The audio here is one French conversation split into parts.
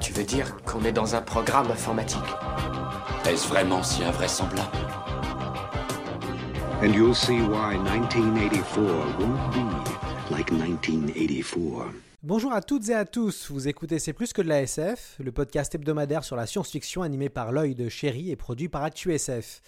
Tu veux dire qu'on est dans un programme informatique Est-ce vraiment si invraisemblable And you'll see why 1984 won't be like 1984. Bonjour à toutes et à tous, vous écoutez C'est plus que de la SF, le podcast hebdomadaire sur la science-fiction animé par l'œil de Chéri et produit par ActuSF.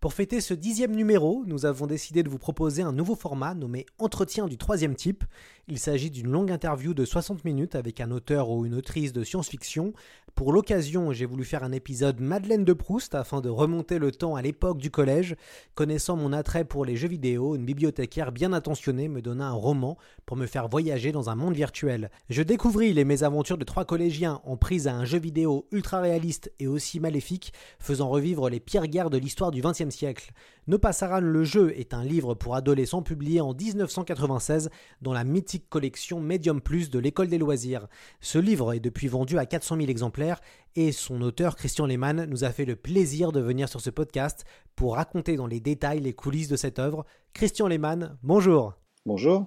Pour fêter ce dixième numéro, nous avons décidé de vous proposer un nouveau format nommé Entretien du troisième type. Il s'agit d'une longue interview de 60 minutes avec un auteur ou une autrice de science-fiction. Pour l'occasion, j'ai voulu faire un épisode Madeleine de Proust afin de remonter le temps à l'époque du collège. Connaissant mon attrait pour les jeux vidéo, une bibliothécaire bien intentionnée me donna un roman pour me faire voyager dans un monde virtuel. Je découvris les mésaventures de trois collégiens en prise à un jeu vidéo ultra réaliste et aussi maléfique, faisant revivre les pires guerres de l'histoire du XXe siècle. No Passaran le jeu est un livre pour adolescents publié en 1996 dans la mythique collection Medium Plus de l'école des loisirs. Ce livre est depuis vendu à 400 000 exemplaires et son auteur Christian Lehmann nous a fait le plaisir de venir sur ce podcast pour raconter dans les détails les coulisses de cette œuvre. Christian Lehmann, bonjour. Bonjour.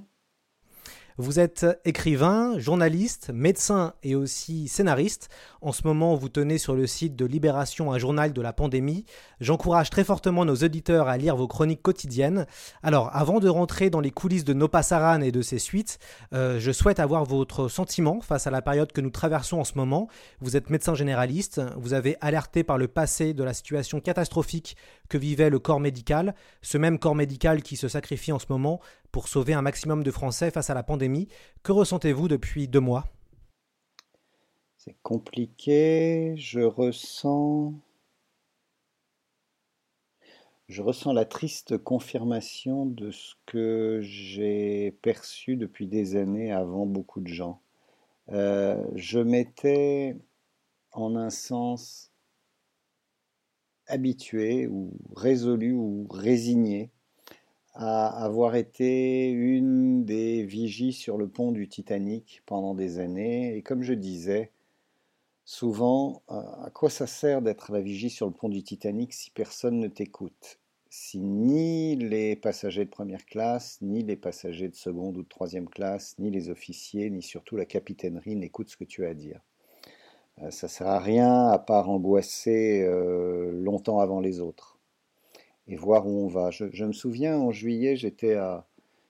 Vous êtes écrivain, journaliste, médecin et aussi scénariste. En ce moment, vous tenez sur le site de Libération un journal de la pandémie. J'encourage très fortement nos auditeurs à lire vos chroniques quotidiennes. Alors, avant de rentrer dans les coulisses de Nopassaran et de ses suites, euh, je souhaite avoir votre sentiment face à la période que nous traversons en ce moment. Vous êtes médecin généraliste, vous avez alerté par le passé de la situation catastrophique que vivait le corps médical, ce même corps médical qui se sacrifie en ce moment pour sauver un maximum de Français face à la pandémie. Que ressentez-vous depuis deux mois? C'est compliqué. Je ressens. Je ressens la triste confirmation de ce que j'ai perçu depuis des années avant beaucoup de gens. Euh, je m'étais, en un sens, habitué ou résolu ou résigné à avoir été une des vigies sur le pont du Titanic pendant des années. Et comme je disais, souvent, euh, à quoi ça sert d'être la vigie sur le pont du Titanic si personne ne t'écoute? Si ni les passagers de première classe, ni les passagers de seconde ou de troisième classe, ni les officiers, ni surtout la capitainerie n'écoutent ce que tu as à dire. Euh, ça sert à rien à part angoisser euh, longtemps avant les autres et voir où on va. Je, me souviens en juillet, j'étais à,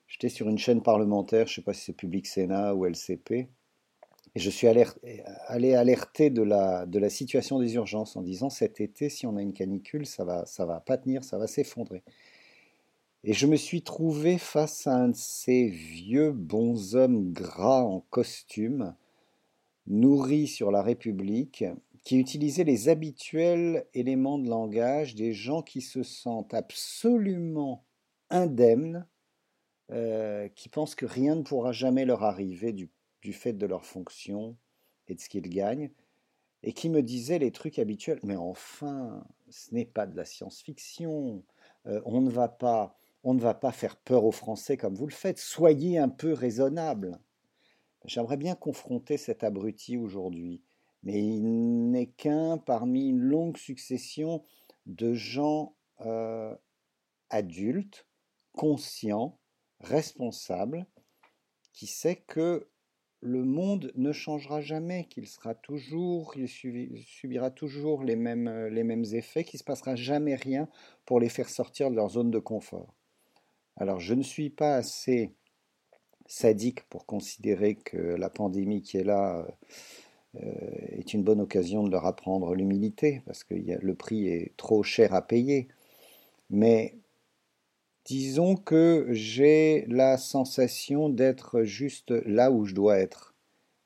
j'étais sur une chaîne parlementaire, je ne sais pas si c'est Public Sénat ou LCP, et je suis allé alerter de la, de la situation des urgences en disant cet été, si on a une canicule, ça va, ça va pas tenir, ça va s'effondrer. Et je me suis trouvé face à un de ces vieux bonshommes gras en costume, nourris sur la République, qui utilisait les habituels éléments de langage des gens qui se sentent absolument indemnes, euh, qui pensent que rien ne pourra jamais leur arriver du, du fait de leur fonction et de ce qu'ils gagnent, et qui me disaient les trucs habituels. Mais enfin, ce n'est pas de la science-fiction. Euh, on ne va pas, on ne va pas faire peur aux Français comme vous le faites. Soyez un peu raisonnable. J'aimerais bien confronter cet abruti aujourd'hui mais il n'est qu'un parmi une longue succession de gens euh, adultes, conscients, responsables, qui sait que le monde ne changera jamais, qu'il sera toujours, il subira toujours les mêmes, mêmes effets, qu'il ne se passera jamais rien pour les faire sortir de leur zone de confort. Alors je ne suis pas assez sadique pour considérer que la pandémie qui est là euh, est une bonne occasion de leur apprendre l'humilité, parce que le prix est trop cher à payer. Mais disons que j'ai la sensation d'être juste là où je dois être,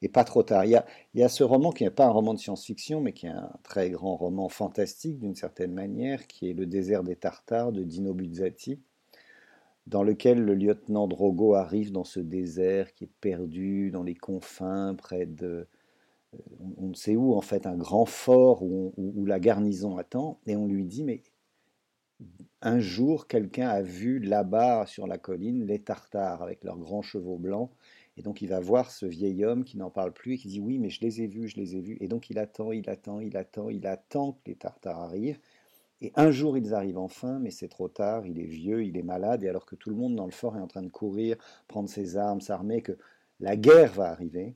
et pas trop tard. Il y a, ce roman qui n'est pas un roman de science-fiction, mais qui est un très grand roman fantastique d'une certaine manière, qui est Le désert des Tartares de Dino Buzzati, dans lequel le lieutenant Drogo arrive dans ce désert qui est perdu dans les confins, près de, on ne sait où, en fait, un grand fort où la garnison attend, et on lui dit, mais un jour, quelqu'un a vu là-bas sur la colline les Tartares avec leurs grands chevaux blancs, et donc il va voir ce vieil homme qui n'en parle plus et qui dit, oui, mais je les ai vus, je les ai vus, et donc il attend, il attend, il attend, il attend que les Tartares arrivent, et un jour ils arrivent enfin, mais c'est trop tard, il est vieux, il est malade, et alors que tout le monde dans le fort est en train de courir, prendre ses armes, s'armer, que la guerre va arriver,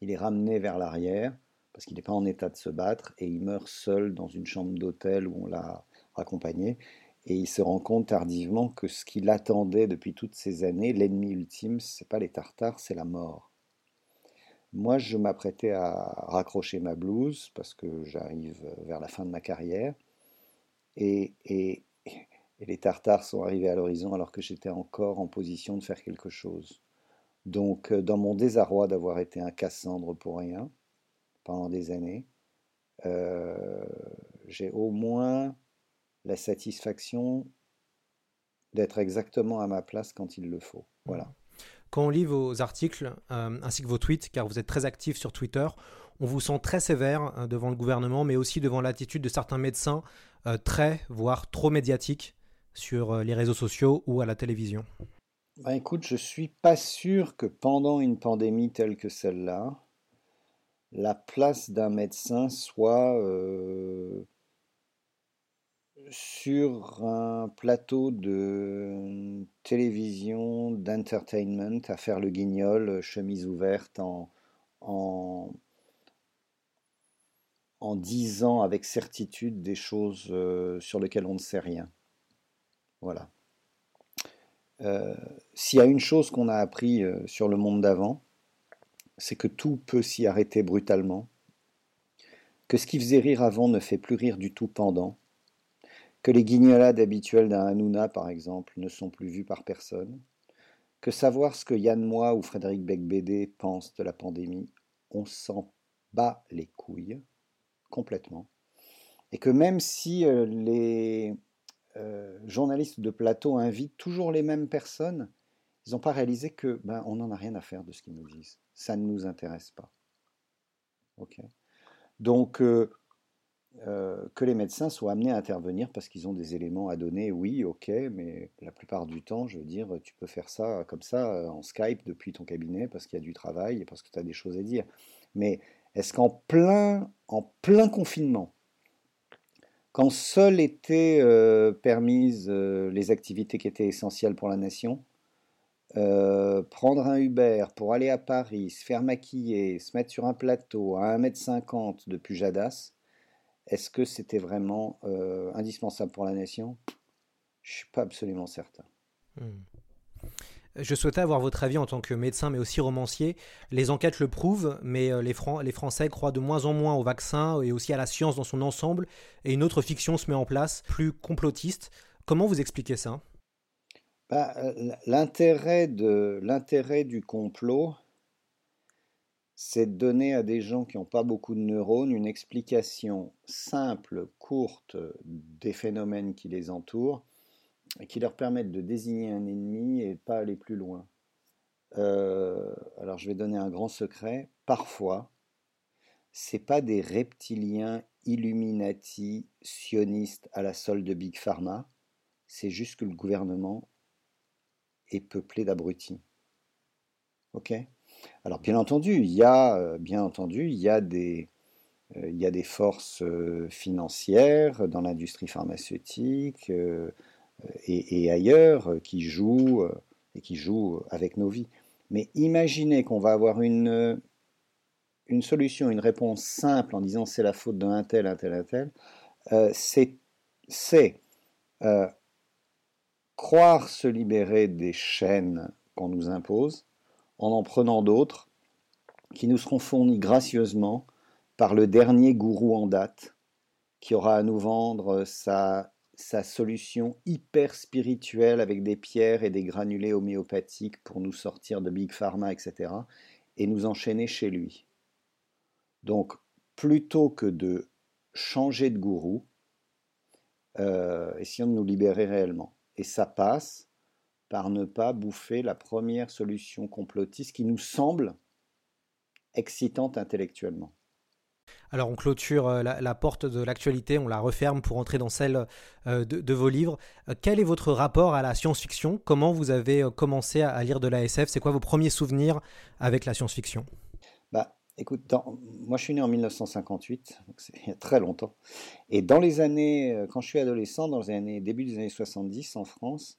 il est ramené vers l'arrière parce qu'il n'est pas en état de se battre et il meurt seul dans une chambre d'hôtel où on l'a raccompagné et il se rend compte tardivement que ce qu'il attendait depuis toutes ces années, l'ennemi ultime, c'est pas les Tartares, c'est la mort. Moi, je m'apprêtais à raccrocher ma blouse parce que j'arrive vers la fin de ma carrière et, et, et les Tartares sont arrivés à l'horizon alors que j'étais encore en position de faire quelque chose. Donc, euh, dans mon désarroi d'avoir été un Cassandre pour rien pendant des années, euh, j'ai au moins la satisfaction d'être exactement à ma place quand il le faut. Voilà. Quand on lit vos articles euh, ainsi que vos tweets, car vous êtes très actif sur Twitter, on vous sent très sévère euh, devant le gouvernement, mais aussi devant l'attitude de certains médecins euh, très, voire trop médiatiques sur les réseaux sociaux ou à la télévision. Ben, écoute, je suis pas sûr que pendant une pandémie telle que celle-là, la place d'un médecin soit sur un plateau de télévision, d'entertainment, à faire le guignol, chemise ouverte, en, en, en disant avec certitude des choses euh, sur lesquelles on ne sait rien. Voilà. Euh, S'il y a une chose qu'on a appris euh, sur le monde d'avant, c'est que tout peut s'y arrêter brutalement, que ce qui faisait rire avant ne fait plus rire du tout pendant, que les guignolades habituelles d'un Hanouna, par exemple, ne sont plus vues par personne, que savoir ce que Yann Moix ou Frédéric Becbédé pensent de la pandémie, on s'en bat les couilles, complètement, et que même si euh, les euh, journalistes de plateau invitent toujours les mêmes personnes, ils n'ont pas réalisé que ben, on n'en a rien à faire de ce qu'ils nous disent. Ça ne nous intéresse pas. Ok? Donc euh, euh, que les médecins soient amenés à intervenir parce qu'ils ont des éléments à donner, oui, ok, mais la plupart du temps, je veux dire, tu peux faire ça comme ça euh, en Skype depuis ton cabinet parce qu'il y a du travail et parce que tu as des choses à dire. Mais est-ce qu'en plein, en plein confinement, quand seules étaient euh, permises les activités qui étaient essentielles pour la nation, prendre un Uber pour aller à Paris, se faire maquiller, se mettre sur un plateau à 1m50 de Pujadas, est-ce que c'était vraiment euh, indispensable pour la nation? Je ne suis pas absolument certain. Hmm. Je souhaitais avoir votre avis en tant que médecin, mais aussi romancier. Les enquêtes le prouvent, mais euh, les, Fran les Français croient de moins en moins au vaccin et aussi à la science dans son ensemble, et une autre fiction se met en place, plus complotiste. Comment vous expliquez ça? Bah, euh, l'intérêt du complot, c'est donner à des gens qui n'ont pas beaucoup de neurones une explication simple, courte des phénomènes qui les entourent qui leur permettent de désigner un ennemi et pas aller plus loin. Euh, alors je vais donner un grand secret. Parfois, c'est pas des reptiliens illuminati sionistes à la solde de Big Pharma, c'est juste que le gouvernement est peuplé d'abrutis. Ok? Alors bien entendu, il y a euh, des euh, forces euh, financières dans l'industrie pharmaceutique euh, et, et, ailleurs euh, qui jouent euh, et qui jouent avec nos vies. Mais imaginez qu'on va avoir une solution, une réponse simple en disant c'est la faute d'un tel, un tel, un tel, euh, c'est euh, croire se libérer des chaînes qu'on nous impose en en prenant d'autres qui nous seront fournies gracieusement par le dernier gourou en date qui aura à nous vendre sa, sa solution hyper spirituelle avec des pierres et des granulés homéopathiques pour nous sortir de Big Pharma, etc. et nous enchaîner chez lui. Donc, plutôt que de changer de gourou, euh, essayons de nous libérer réellement. Et ça passe par ne pas bouffer la première solution complotiste qui nous semble excitante intellectuellement. Alors on clôture euh, la, porte de l'actualité, on la referme pour entrer dans celle euh, de, vos livres. Euh, quel est votre rapport à la science-fiction? Comment vous avez commencé à lire de la SF C'est quoi vos premiers souvenirs avec la science-fiction? Bah, Écoute, moi je suis né en 1958, donc c'est il y a très longtemps. Et dans les années, quand je suis adolescent, dans les années, début des années 70 en France,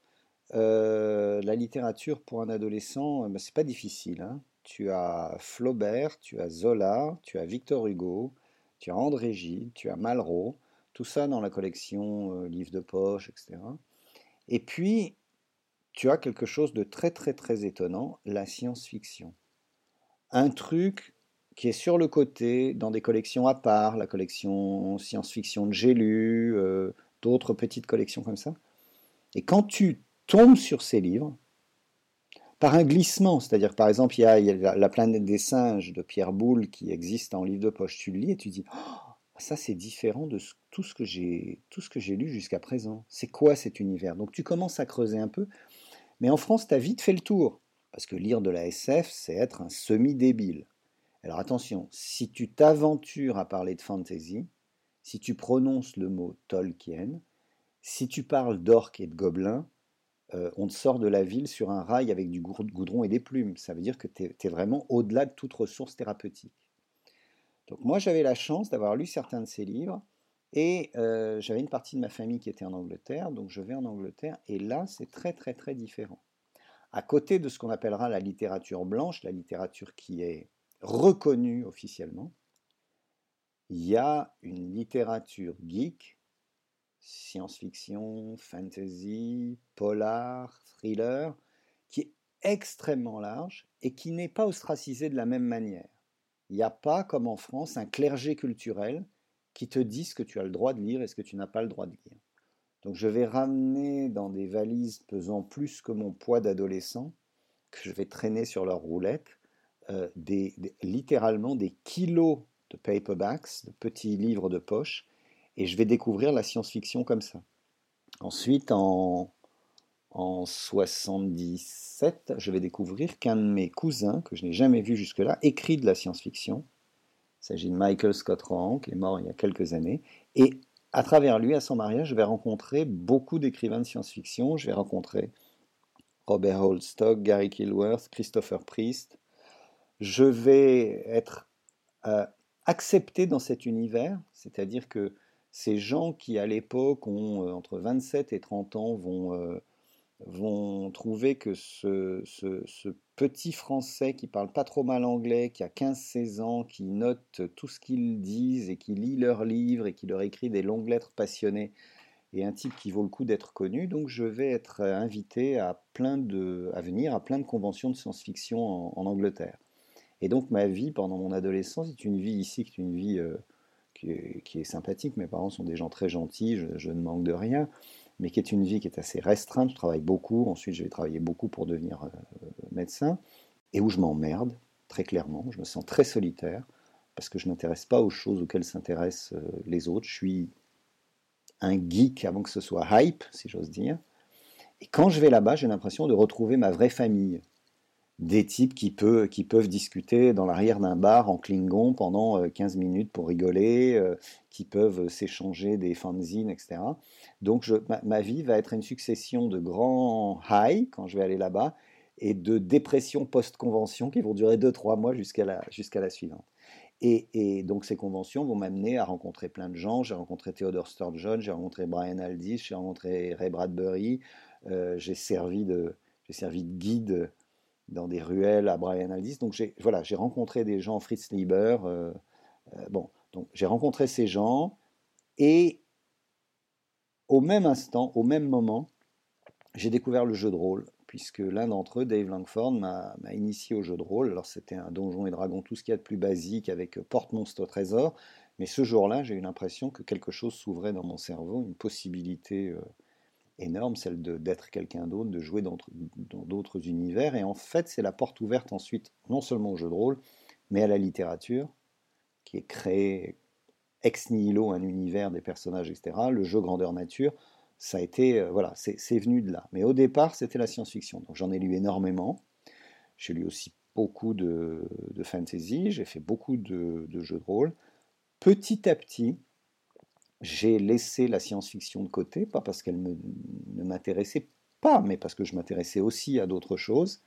la littérature pour un adolescent, bah, c'est pas difficile. Hein tu as Flaubert, tu as Zola, tu as Victor Hugo, tu as André Gide, tu as Malraux, tout ça dans la collection euh, livres de poche, etc. Et puis, tu as quelque chose de très très très étonnant, la science-fiction. Un truc qui est sur le côté, dans des collections à part, la collection science-fiction de J'ai lu, euh, d'autres petites collections comme ça. Et quand tu tombes sur ces livres, par un glissement. C'est-à-dire, par exemple, il y a, La planète des singes de Pierre Boulle qui existe en livre de poche. Tu le lis et tu dis oh, ça, c'est différent de tout ce que j'ai lu jusqu'à présent. C'est quoi cet univers? Donc, tu commences à creuser un peu. Mais en France, tu as vite fait le tour. Parce que lire de la SF, c'est être un semi-débile. Alors attention, si tu t'aventures à parler de fantasy, si tu prononces le mot Tolkien, si tu parles d'orques et de gobelins, euh, on te sort de la ville sur un rail avec du goudron et des plumes. Ça veut dire que tu es, vraiment au-delà de toute ressource thérapeutique. Donc moi j'avais la chance d'avoir lu certains de ces livres et euh, j'avais une partie de ma famille qui était en Angleterre, donc je vais en Angleterre et là c'est très très très différent. À côté de ce qu'on appellera la littérature blanche, la littérature qui est reconnue officiellement, il y a une littérature geek science-fiction, fantasy, polar, thriller, qui est extrêmement large et qui n'est pas ostracisé de la même manière. Il n'y a pas, comme en France, un clergé culturel qui te dit ce que tu as le droit de lire et ce que tu n'as pas le droit de lire. Donc je vais ramener dans des valises pesant plus que mon poids d'adolescent, que je vais traîner sur leur roulette, euh, littéralement des kilos de paperbacks, de petits livres de poche, et je vais découvrir la science-fiction comme ça. Ensuite, en, en 77, je vais découvrir qu'un de mes cousins, que je n'ai jamais vu jusque-là, écrit de la science-fiction. Il s'agit de Michael Scott Rohan, qui est mort il y a quelques années. Et à travers lui, à son mariage, je vais rencontrer beaucoup d'écrivains de science-fiction. Je vais rencontrer Robert Holstock, Gary Kilworth, Christopher Priest. Je vais être euh, accepté dans cet univers, c'est-à-dire que ces gens qui, à l'époque, ont euh, entre 27 et 30 ans, vont, euh, vont trouver que ce, ce, petit Français qui parle pas trop mal anglais, qui a 15-16 ans, qui note tout ce qu'ils disent et qui lit leurs livres et qui leur écrit des longues lettres passionnées, et un type qui vaut le coup d'être connu. Donc je vais être invité à, plein de, à venir à plein de conventions de science-fiction en, Angleterre. Et donc ma vie pendant mon adolescence est une vie ici, qui est une vie... Euh, qui est, sympathique. Mes parents sont des gens très gentils, je, ne manque de rien, mais qui est une vie qui est assez restreinte. Je travaille beaucoup. Ensuite, je vais travailler beaucoup pour devenir euh, médecin et où je m'emmerde, très clairement. Je me sens très solitaire parce que je n'intéresse pas aux choses auxquelles s'intéressent euh, les autres. Je suis un geek avant que ce soit hype, si j'ose dire. Et quand je vais là-bas, j'ai l'impression de retrouver ma vraie famille des types qui, peuvent discuter dans l'arrière d'un bar en Klingon pendant 15 euh, minutes pour rigoler, euh, qui peuvent s'échanger des fanzines, etc. Donc ma, vie va être une succession de grands highs quand je vais aller là-bas et de dépressions post-convention qui vont durer 2-3 mois jusqu'à la, suivante. Et, donc ces conventions vont m'amener à rencontrer plein de gens. J'ai rencontré Theodore Sturgeon, j'ai rencontré Brian Aldiss, j'ai rencontré Ray Bradbury, euh, j'ai servi de guide dans des ruelles à Brian Aldiss. Donc j'ai voilà, j'ai rencontré des gens, Fritz Lieber. Euh, euh, bon, donc j'ai rencontré ces gens et au même instant, au même moment, j'ai découvert le jeu de rôle puisque l'un d'entre eux, Dave Langford, m'a initié au jeu de rôle. Alors c'était un donjon et dragon, tout ce qu'il y a de plus basique avec porte-monstre trésor. Mais ce jour-là, j'ai eu l'impression que quelque chose s'ouvrait dans mon cerveau, une possibilité euh, énorme, celle d'être quelqu'un d'autre, de jouer dans d'autres univers. Et en fait, c'est la porte ouverte ensuite, non seulement au jeu de rôle, mais à la littérature, qui est créée ex nihilo, un univers, des personnages, etc. Le jeu grandeur nature, ça a été, euh, voilà, c'est venu de là. Mais au départ, c'était la science-fiction. Donc j'en ai lu énormément. J'ai lu aussi beaucoup de, fantasy, j'ai fait beaucoup de, de, jeux de rôle. petit à petit, j'ai laissé la science-fiction de côté, pas parce qu'elle ne m'intéressait pas, mais parce que je m'intéressais aussi à d'autres choses.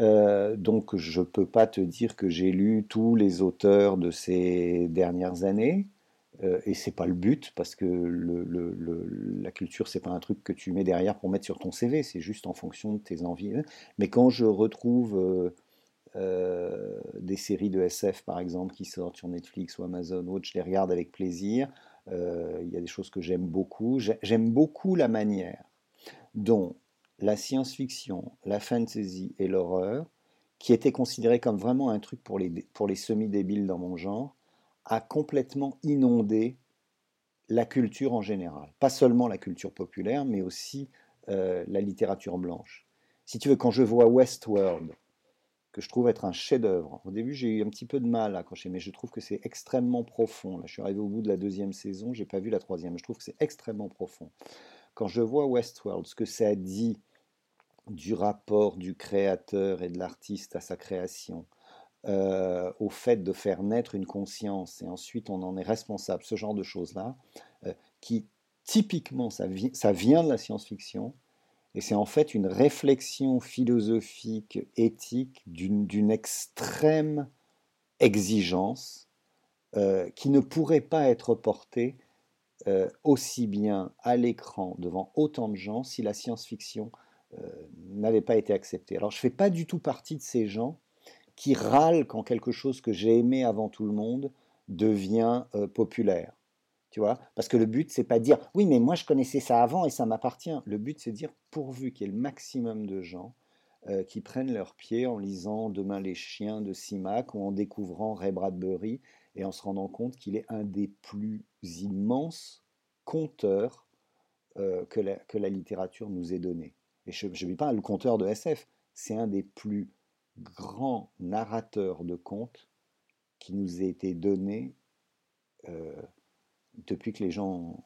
Euh, donc je ne peux pas te dire que j'ai lu tous les auteurs de ces dernières années, euh, et c'est pas le but, parce que la culture, c'est pas un truc que tu mets derrière pour mettre sur ton CV, c'est juste en fonction de tes envies. Mais quand je retrouve euh, euh, des séries de SF, par exemple, qui sortent sur Netflix ou Amazon ou autre, je les regarde avec plaisir. Il y a des choses que j'aime beaucoup. J'aime beaucoup la manière dont la science-fiction, la fantasy et l'horreur, qui étaient considérés comme vraiment un truc pour les, pour les semi-débiles dans mon genre, a complètement inondé la culture en général. Pas seulement la culture populaire, mais aussi euh, la littérature blanche. Si tu veux, quand je vois Westworld, que je trouve être un chef-d'œuvre, au début j'ai eu un petit peu de mal à accrocher, mais je trouve que c'est extrêmement profond. Là, je suis arrivé au bout de la deuxième saison, j'ai pas vu la troisième, je trouve que c'est extrêmement profond. Quand je vois Westworld, ce que ça dit du rapport du créateur et de l'artiste à sa création, euh, au fait de faire naître une conscience et ensuite on en est responsable, ce genre de choses-là, euh, qui typiquement ça, ça vient de la science-fiction et c'est en fait une réflexion philosophique, éthique d'une extrême exigence euh, qui ne pourrait pas être portée aussi bien à l'écran devant autant de gens si la science-fiction n'avait pas été acceptée. Alors je ne fais pas du tout partie de ces gens qui râle quand quelque chose que j'ai aimé avant tout le monde devient euh, populaire. Tu vois? Parce que le but, c'est pas dire oui, mais moi je connaissais ça avant et ça m'appartient. Le but, c'est de dire pourvu qu'il y ait le maximum de gens euh, qui prennent leurs pieds en lisant Demain les chiens de Simac ou en découvrant Ray Bradbury et en se rendant compte qu'il est un des plus immenses conteurs euh, que, la, que, la, littérature nous ait donné. Et je ne dis pas le conteur de SF, c'est un des plus grand narrateur de contes qui nous a été donné euh, depuis que les gens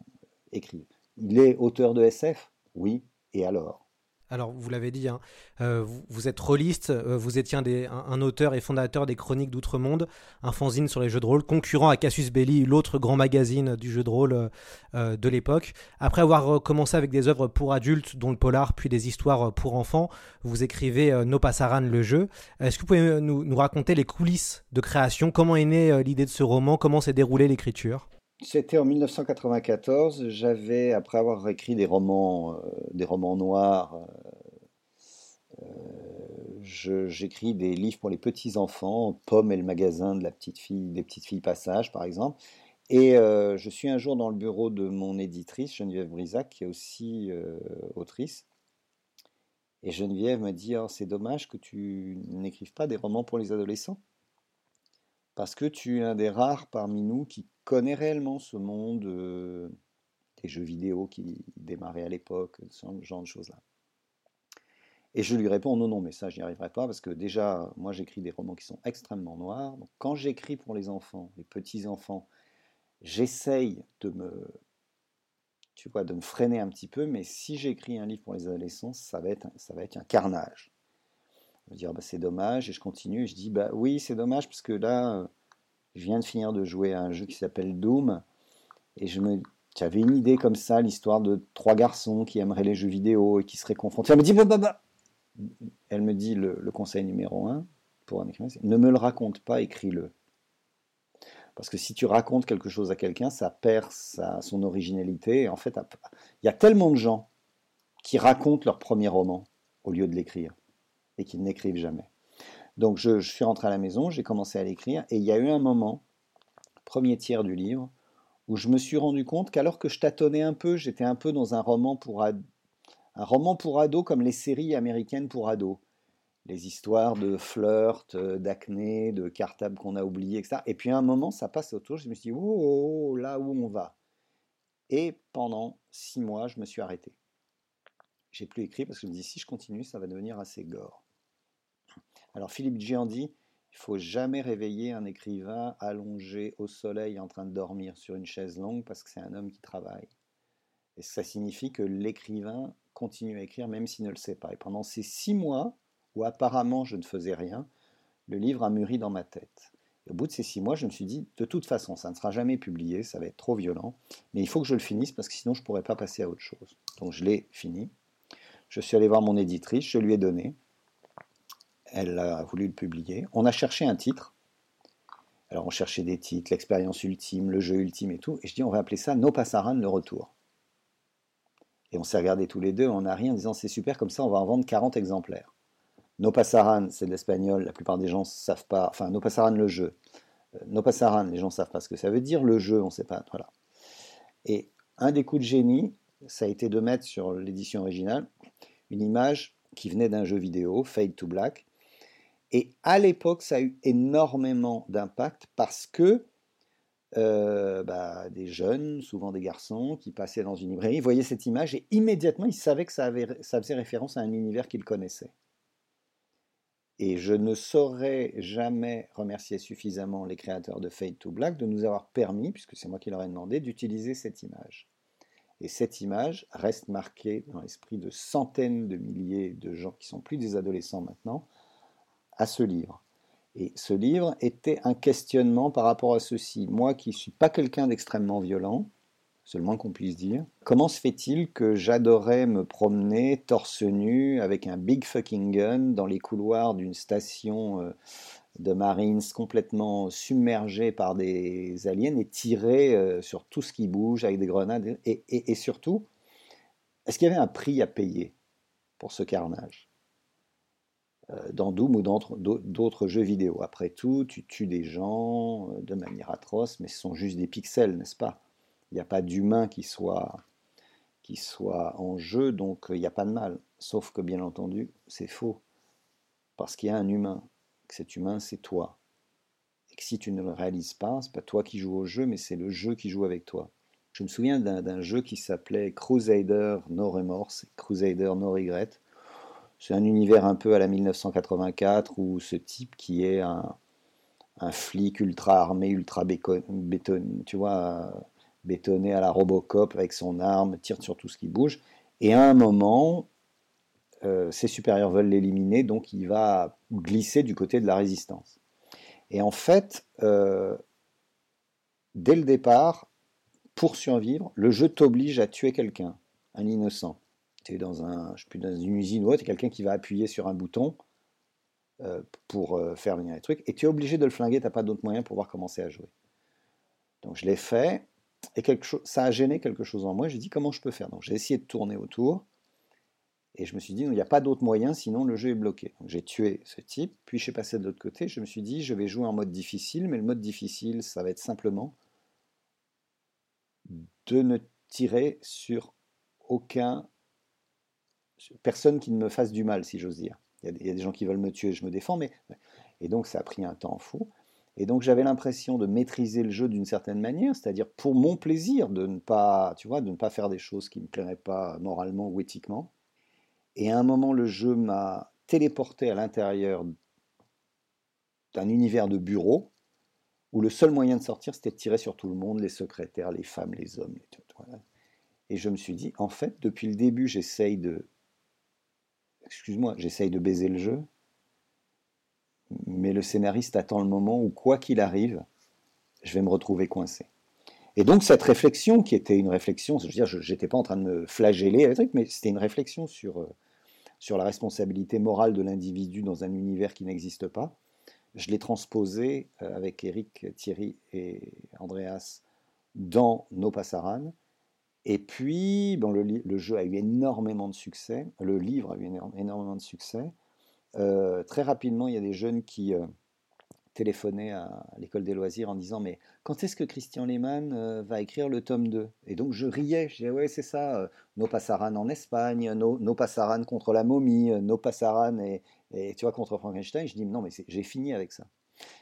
écrivent. Il est auteur de SF Oui, et alors? Alors, vous l'avez dit, hein, euh, vous, êtes rôliste, euh, vous étiez un, auteur et fondateur des Chroniques d'Outre-Monde, un fanzine sur les jeux de rôle, concurrent à Cassius Belli, l'autre grand magazine du jeu de rôle euh, de l'époque. Après avoir commencé avec des œuvres pour adultes, dont le polar, puis des histoires pour enfants, vous écrivez No Passaran le jeu. Est-ce que vous pouvez nous, nous, raconter les coulisses de création? Comment est née l'idée de ce roman? Comment s'est déroulée l'écriture? C'était en 1994. J'avais, après avoir écrit des romans, euh, des romans noirs, euh, euh, j'écris des livres pour les petits enfants, Pomme et le magasin de la petite fille, des petites filles Passage, par exemple. Et je suis un jour dans le bureau de mon éditrice, Geneviève Brisac, qui est aussi autrice. Et Geneviève me dit oh, C'est dommage que tu n'écrives pas des romans pour les adolescents parce que tu es un des rares parmi nous qui connaît réellement ce monde euh, des jeux vidéo qui démarraient à l'époque, ce genre de choses-là. Et je lui réponds non, non, mais ça, j'y arriverai pas parce que déjà, moi, j'écris des romans qui sont extrêmement noirs. Donc, quand j'écris pour les enfants, les petits enfants, j'essaye de me, tu vois, de me freiner un petit peu. Mais si j'écris un livre pour les adolescents, ça va être, ça va être un carnage. Je dire, bah, c'est dommage, et je continue, et je dis, bah oui, c'est dommage, parce que là, je viens de finir de jouer à un jeu qui s'appelle Doom, et je j'avais une idée comme ça, l'histoire de trois garçons qui aimeraient les jeux vidéo et qui seraient confrontés. Elle me dit, bah, bah, bah. Elle me dit le, conseil numéro un pour un écrivain, ne me le raconte pas, écris-le. Parce que si tu racontes quelque chose à quelqu'un, ça perd sa, son originalité. En fait, il y a tellement de gens qui racontent leur premier roman au lieu de l'écrire et qui n'écrivent jamais. Donc je, suis rentré à la maison, j'ai commencé à l'écrire, et il y a eu un moment, premier tiers du livre, où je me suis rendu compte qu'alors que je tâtonnais un peu, j'étais un peu dans un roman pour un roman pour ados comme les séries américaines pour ados. Les histoires de flirt, euh, d'acné, de cartable qu'on a oublié, etc. Et puis à un moment, ça passe autour, je me suis dit, oh, oh, oh, là où on va. Et pendant six mois, je me suis arrêté. J'ai plus écrit parce que je me dis, si je continue, ça va devenir assez gore. Alors Philippe Giandi, il faut jamais réveiller un écrivain allongé au soleil en train de dormir sur une chaise longue parce que c'est un homme qui travaille. Et ça signifie que l'écrivain continue à écrire même s'il ne le sait pas. Et pendant ces six mois où apparemment je ne faisais rien, le livre a mûri dans ma tête. Au bout de ces six mois, je me suis dit, de toute façon, ça ne sera jamais publié, ça va être trop violent, mais il faut que je le finisse parce que sinon je ne pourrais pas passer à autre chose. Donc je l'ai fini. Je suis allé voir mon éditrice, je lui ai donné. Elle a voulu le publier. On a cherché un titre. Alors on cherchait des titres, l'expérience ultime, le jeu ultime et tout. Et je dis, on va appeler ça No Passaran, le retour. Et on s'est regardé tous les deux, on n'a rien en disant, c'est super, comme ça on va en vendre 40 exemplaires. No Pasaran, c'est de l'espagnol, la plupart des gens ne savent pas, enfin No Pasaran le jeu. Euh, no Pasaran, les gens ne savent pas ce que ça veut dire, le jeu, on ne sait pas. Voilà. Et un des coups de génie, ça a été de mettre sur l'édition originale une image qui venait d'un jeu vidéo, Fade to Black. Et à l'époque, ça a eu énormément d'impact parce que euh, bah, des jeunes, souvent des garçons, qui passaient dans une librairie, voyaient cette image et immédiatement ils savaient que ça, ça faisait référence à un univers qu'ils connaissaient. Et je ne saurais jamais remercier suffisamment les créateurs de Fade to Black de nous avoir permis, puisque c'est moi qui leur ai demandé, d'utiliser cette image. Et cette image reste marquée dans l'esprit de centaines de milliers de gens qui sont plus des adolescents maintenant à ce livre. Et ce livre était un questionnement par rapport à ceci. Moi qui ne suis pas quelqu'un d'extrêmement violent, c'est le moins qu'on puisse dire. Comment se fait-il que j'adorais me promener torse nu avec un big fucking gun dans les couloirs d'une station euh, de Marines complètement submergée par des aliens et tirer euh, sur tout ce qui bouge avec des grenades et, surtout, est-ce qu'il y avait un prix à payer pour ce carnage? Dans Doom ou dans d'autres jeux vidéo. Après tout, tu tues des gens de manière atroce, mais ce sont juste des pixels, n'est-ce pas? Il n'y a pas d'humain qui soit, qui en jeu, donc il n'y a pas de mal. Sauf que bien entendu, c'est faux. Parce qu'il y a un humain. Cet humain, c'est toi. Et que si tu ne le réalises pas, c'est pas toi qui joues au jeu, mais c'est le jeu qui joue avec toi. Je me souviens d'un jeu qui s'appelait Crusader No Remorse, Crusader No Regret. C'est un univers un peu à la 1984 où ce type qui est un, flic ultra armé, ultra béton, tu vois, bétonné à la Robocop avec son arme, tire sur tout ce qui bouge. Et à un moment, euh, ses supérieurs veulent l'éliminer, donc il va glisser du côté de la résistance. Et en fait, euh, dès le départ, pour survivre, le jeu t'oblige à tuer quelqu'un, un innocent. Dans, un, je dans une usine ou autre, quelqu'un qui va appuyer sur un bouton euh, pour faire venir les trucs, et tu es obligé de le flinguer, tu n'as pas d'autre moyen pour pouvoir commencer à jouer. Donc je l'ai fait, et quelque chose, ça a gêné quelque chose en moi. J'ai dit comment je peux faire? Donc j'ai essayé de tourner autour. Et je me suis dit, il n'y a pas d'autre moyen, sinon le jeu est bloqué. J'ai tué ce type, puis je suis passé de l'autre côté. Je me suis dit, je vais jouer en mode difficile, mais le mode difficile, ça va être simplement de ne tirer sur aucun. Personne qui ne me fasse du mal, si j'ose dire. Il y, a, des gens qui veulent me tuer, je me défends, mais. Et donc ça a pris un temps fou. Et donc j'avais l'impression de maîtriser le jeu d'une certaine manière, c'est-à-dire pour mon plaisir de ne pas, tu vois, de ne pas faire des choses qui ne me plairaient pas moralement ou éthiquement. Et à un moment, le jeu m'a téléporté à l'intérieur d'un univers de bureau où le seul moyen de sortir, c'était de tirer sur tout le monde, les secrétaires, les femmes, les hommes. Et je me suis dit, en fait, depuis le début, j'essaye de, excuse-moi, j'essaye de baiser le jeu, mais le scénariste attend le moment où, quoi qu'il arrive, je vais me retrouver coincé. Et donc cette réflexion, qui était une réflexion, je veux dire, je n'étais pas en train de me flageller, mais c'était une réflexion sur, euh, sur la responsabilité morale de l'individu dans un univers qui n'existe pas. Je l'ai transposé euh, avec Eric, Thierry et Andreas dans Nos Passaran. Et puis, bon, le, jeu a eu énormément de succès, le livre a eu énormément de succès. Euh, très rapidement, il y a des jeunes qui euh, téléphonaient à l'école des loisirs en disant Mais quand est-ce que Christian Lehmann euh, va écrire le tome 2 Et donc je riais, je disais Ouais, c'est ça, nos Passaran en Espagne, nos, Passaran contre la momie, nos Passaran et, tu vois, contre Frankenstein. Je dis Non, mais j'ai fini avec ça.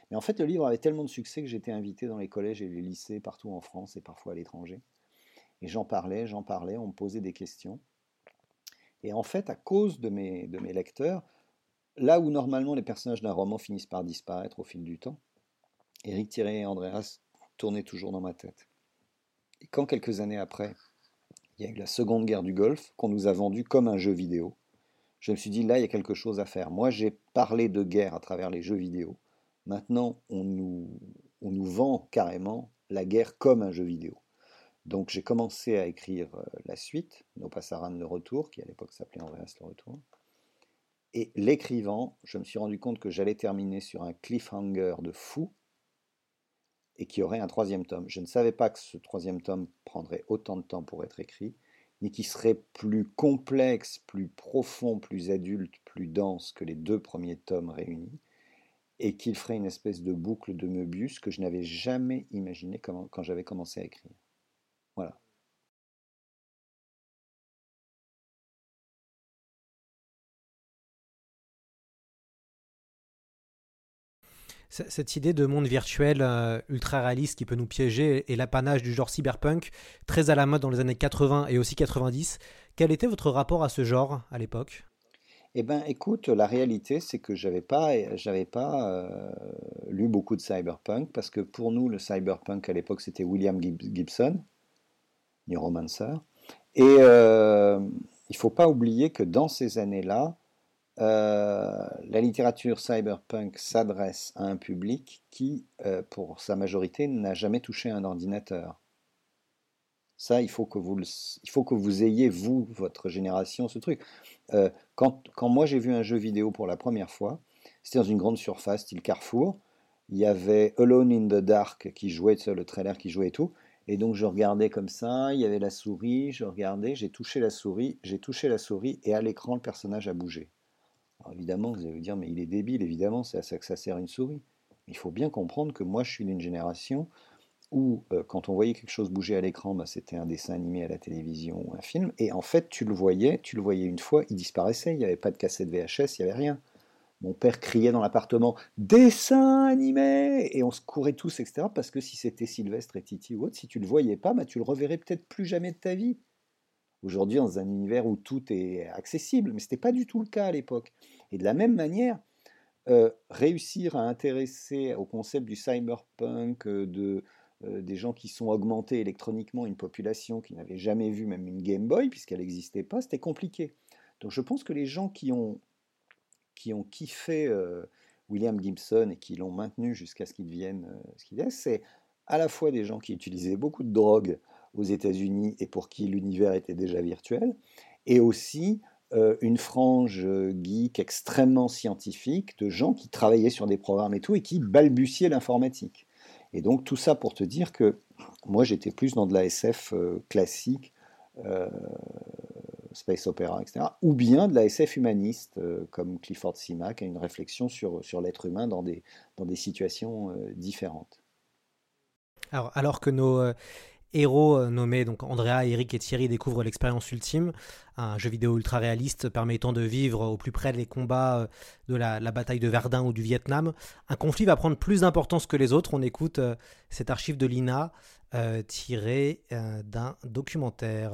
Mais en fait, le livre avait tellement de succès que j'étais invité dans les collèges et les lycées partout en France et parfois à l'étranger. Et j'en parlais, j'en parlais, on me posait des questions. Et en fait, à cause de mes, lecteurs, Là où normalement les personnages d'un roman finissent par disparaître au fil du temps, Éric Thierry et Andreas tournaient toujours dans ma tête. Et quand quelques années après, il y a eu la seconde guerre du Golfe, qu'on nous a vendu comme un jeu vidéo, je me suis dit là, il y a quelque chose à faire. Moi, j'ai parlé de guerre à travers les jeux vidéo. Maintenant, on nous vend carrément la guerre comme un jeu vidéo. Donc j'ai commencé à écrire euh, la suite, Nos Passaran le retour, qui à l'époque s'appelait Andreas le retour. Et l'écrivant, je me suis rendu compte que j'allais terminer sur un cliffhanger de fou et qu'il y aurait un troisième tome. Je ne savais pas que ce troisième tome prendrait autant de temps pour être écrit, ni qu'il serait plus complexe, plus profond, plus adulte, plus dense que les deux premiers tomes réunis, et qu'il ferait une espèce de boucle de Möbius que je n'avais jamais imaginé quand j'avais commencé à écrire. Cette idée de monde virtuel euh, ultra réaliste qui peut nous piéger est l'apanage du genre cyberpunk, très à la mode dans les années 80 et aussi 90. Quel était votre rapport à ce genre à l'époque? Eh ben, écoute, la réalité, c'est que j'avais pas, j'avais pas euh, lu beaucoup de cyberpunk parce que pour nous, le cyberpunk à l'époque, c'était William Gibson, Neuromancer, et euh, il faut pas oublier que dans ces années-là, euh, la littérature cyberpunk s'adresse à un public qui, euh, pour sa majorité, n'a jamais touché un ordinateur. Ça, il faut que vous, ayez, vous, votre génération, ce truc. Euh, quand, quand, moi j'ai vu un jeu vidéo pour la première fois, c'était dans une grande surface, style Carrefour. Il y avait Alone in the Dark qui jouait, le trailer qui jouait et tout. Et donc je regardais comme ça, il y avait la souris, je regardais, j'ai touché la souris, j'ai touché la souris, et à l'écran, le personnage a bougé évidemment, vous allez vous dire, mais il est débile, évidemment, c'est à ça que ça sert une souris. Il faut bien comprendre que moi, je suis d'une génération où, euh, quand on voyait quelque chose bouger à l'écran, bah, c'était un dessin animé à la télévision ou un film, et en fait, tu le voyais, tu le voyais une fois, il disparaissait, il n'y avait pas de cassette VHS, il n'y avait rien. Mon père criait dans l'appartement dessin animé et on se courait tous etc parce que si c'était Sylvestre et Titi ou autre si tu le voyais pas bah, tu le reverrais peut-être plus jamais de ta vie aujourd'hui dans un univers où tout est accessible mais c'était pas du tout le cas à l'époque et de la même manière, euh, réussir à intéresser au concept du cyberpunk, euh, de, euh, des gens qui sont augmentés électroniquement, une population qui n'avait jamais vu même une Game Boy, puisqu'elle n'existait pas, c'était compliqué. Donc je pense que les gens qui ont, qui ont kiffé William Gibson et qui l'ont maintenu jusqu'à ce qu'il devienne ce qu'il est, c'est à la fois des gens qui utilisaient beaucoup de drogue aux États-Unis et pour qui l'univers était déjà virtuel, et aussi euh, une frange euh, geek extrêmement scientifique de gens qui travaillaient sur des programmes et tout et qui balbutiaient l'informatique. Et donc tout ça pour te dire que moi j'étais plus dans de la SF euh, classique, space opera, etc., ou bien de la SF humaniste comme Clifford Simak a une réflexion sur, sur l'être humain dans des, dans des situations différentes. Alors, alors que nos héros euh, nommés donc Andrea, Eric et Thierry découvrent l'expérience ultime, un jeu vidéo ultra réaliste permettant de vivre au plus près des combats euh, de la, bataille de Verdun ou du Vietnam. Un conflit va prendre plus d'importance que les autres. On écoute euh, cet archive de l'INA tiré d'un documentaire.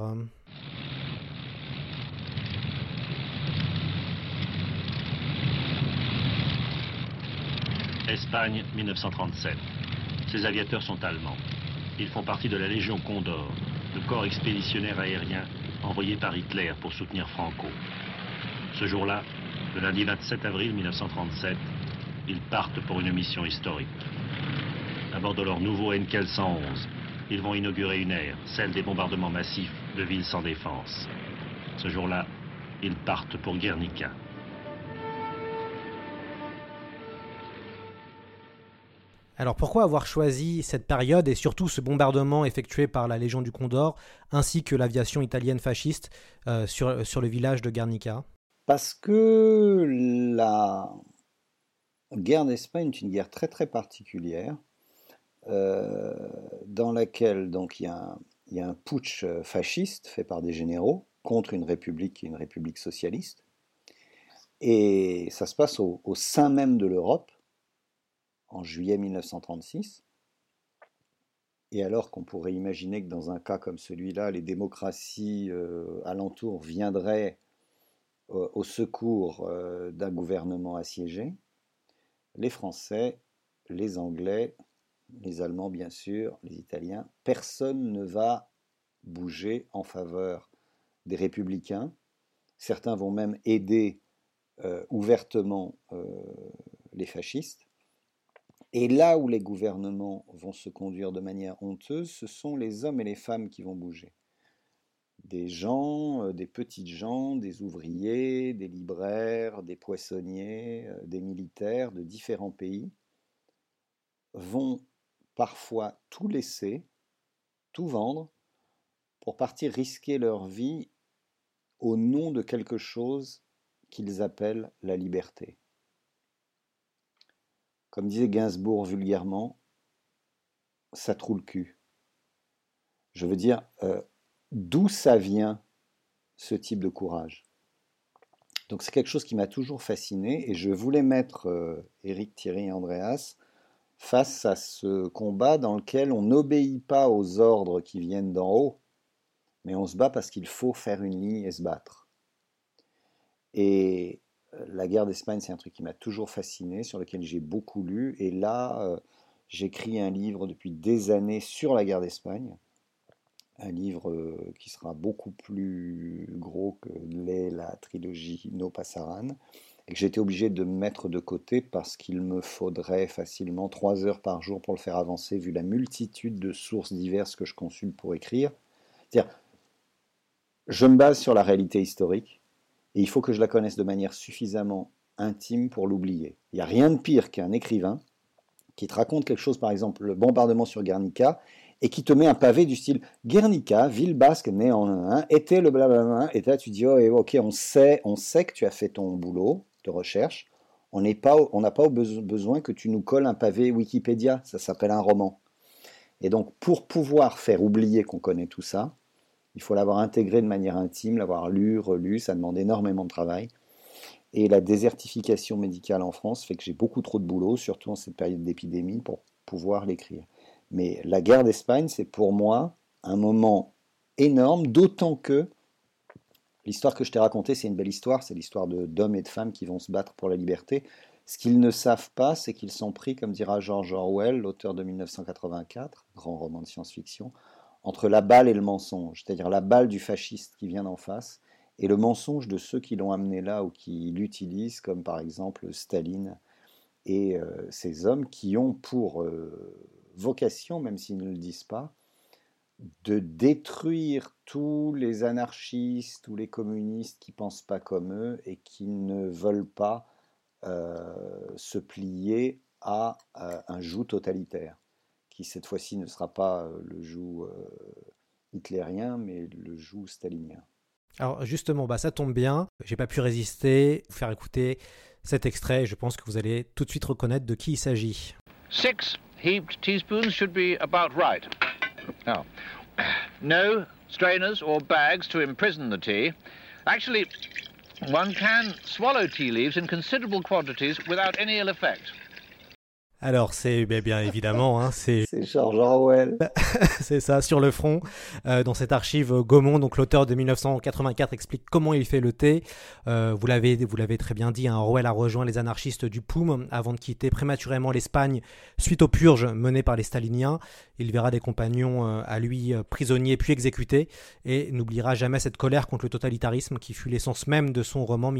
Espagne, 1937. Ces aviateurs sont allemands. Ils font partie de la Légion Condor, le corps expéditionnaire aérien envoyé par Hitler pour soutenir Franco. Ce jour-là, le lundi 27 avril 1937, ils partent pour une mission historique. À bord de leur nouveau Enkel 111, ils vont inaugurer une ère, celle des bombardements massifs de villes sans défense. Ce jour-là, ils partent pour Guernica. Alors pourquoi avoir choisi cette période et surtout ce bombardement effectué par la Légion du Condor ainsi que l'aviation italienne fasciste euh, sur, sur le village de Guernica? Parce que la guerre d'Espagne est une guerre très très particulière euh, dans laquelle donc il y, a un, un putsch fasciste fait par des généraux contre une république qui est une république socialiste. Et ça se passe au sein même de l'Europe en juillet 1936. Et alors qu'on pourrait imaginer que dans un cas comme celui-là, les démocraties euh, alentours viendraient euh, au secours euh, d'un gouvernement assiégé, les Français, les Anglais, les Allemands bien sûr, les Italiens, personne ne va bouger en faveur des républicains. Certains vont même aider ouvertement les fascistes. Et là où les gouvernements vont se conduire de manière honteuse, ce sont les hommes et les femmes qui vont bouger. Des gens, euh, des petites gens, des ouvriers, des libraires, des poissonniers, euh, des militaires de différents pays vont parfois tout laisser, tout vendre, pour partir risquer leur vie au nom de quelque chose qu'ils appellent la liberté. Comme disait Gainsbourg vulgairement, ça trouve le cul. Je veux dire, euh, d'où ça vient ce type de courage? Donc c'est quelque chose qui m'a toujours fasciné et je voulais mettre euh, Eric, Thierry et Andreas face à ce combat dans lequel on n'obéit pas aux ordres qui viennent d'en haut, mais on se bat parce qu'il faut faire une ligne et se battre. Et la guerre d'Espagne, c'est un truc qui m'a toujours fasciné, sur lequel j'ai beaucoup lu. Et là, euh, j'écris un livre depuis des années sur la guerre d'Espagne. Un livre euh, qui sera beaucoup plus gros que l'est la trilogie No Passaran. Et que été obligé de mettre de côté parce qu'il me faudrait facilement trois heures par jour pour le faire avancer, vu la multitude de sources diverses que je consulte pour écrire. C'est-à-dire, je me base sur la réalité historique et il faut que je la connaisse de manière suffisamment intime pour l'oublier. Il n'y a rien de pire qu'un écrivain qui te raconte quelque chose, par exemple le bombardement sur Guernica, et qui te met un pavé du style Guernica, ville basque née en un, était le blablabla, et là tu dis oh, ok, on sait, on sait que tu as fait ton boulot de recherche, on n'a pas, pas besoin que tu nous colles un pavé Wikipédia, ça s'appelle un roman. Et donc pour pouvoir faire oublier qu'on connaît tout ça, il faut l'avoir intégré de manière intime, l'avoir lu, relu, ça demande énormément de travail. Et la désertification médicale en France fait que j'ai beaucoup trop de boulot, surtout en cette période d'épidémie, pour pouvoir l'écrire. Mais la guerre d'Espagne, c'est pour moi un moment énorme, d'autant que l'histoire que je t'ai racontée, c'est une belle histoire, c'est l'histoire d'hommes et de femmes qui vont se battre pour la liberté. Ce qu'ils ne savent pas, c'est qu'ils sont pris, comme dira George Orwell, l'auteur de 1984, grand roman de science-fiction, entre la balle et le mensonge, c'est-à-dire la balle du fasciste qui vient d'en face et le mensonge de ceux qui l'ont amené là ou qui l'utilisent, comme par exemple Staline et euh, ces hommes qui ont pour euh, vocation, même s'ils ne le disent pas, de détruire tous les anarchistes, tous les communistes qui pensent pas comme eux et qui ne veulent pas euh, se plier à un joug totalitaire qui cette fois-ci ne sera pas euh, le joug euh, hitlérien, mais le joug stalinien. Alors justement, bah ça tombe bien, j'ai pas pu résister, vous faire écouter cet extrait, je pense que vous allez tout de suite reconnaître de qui il s'agit. Six heaped teaspoons should be about right. Now, no strainers or bags to imprison the tea. Actually, one can swallow tea leaves in considerable quantities without any ill effect. Alors c'est bien, évidemment, hein, c'est George Orwell. c'est ça sur le front. Euh, dans cette archive Gaumont, donc l'auteur de 1984 explique comment il fait le thé. Euh, vous l'avez vous l'avez très bien dit, hein, Orwell a rejoint les anarchistes du POUM avant de quitter prématurément l'Espagne suite aux purges menées par les staliniens. Il verra des compagnons euh, à lui prisonniers puis exécutés et n'oubliera jamais cette colère contre le totalitarisme qui fut l'essence même de son roman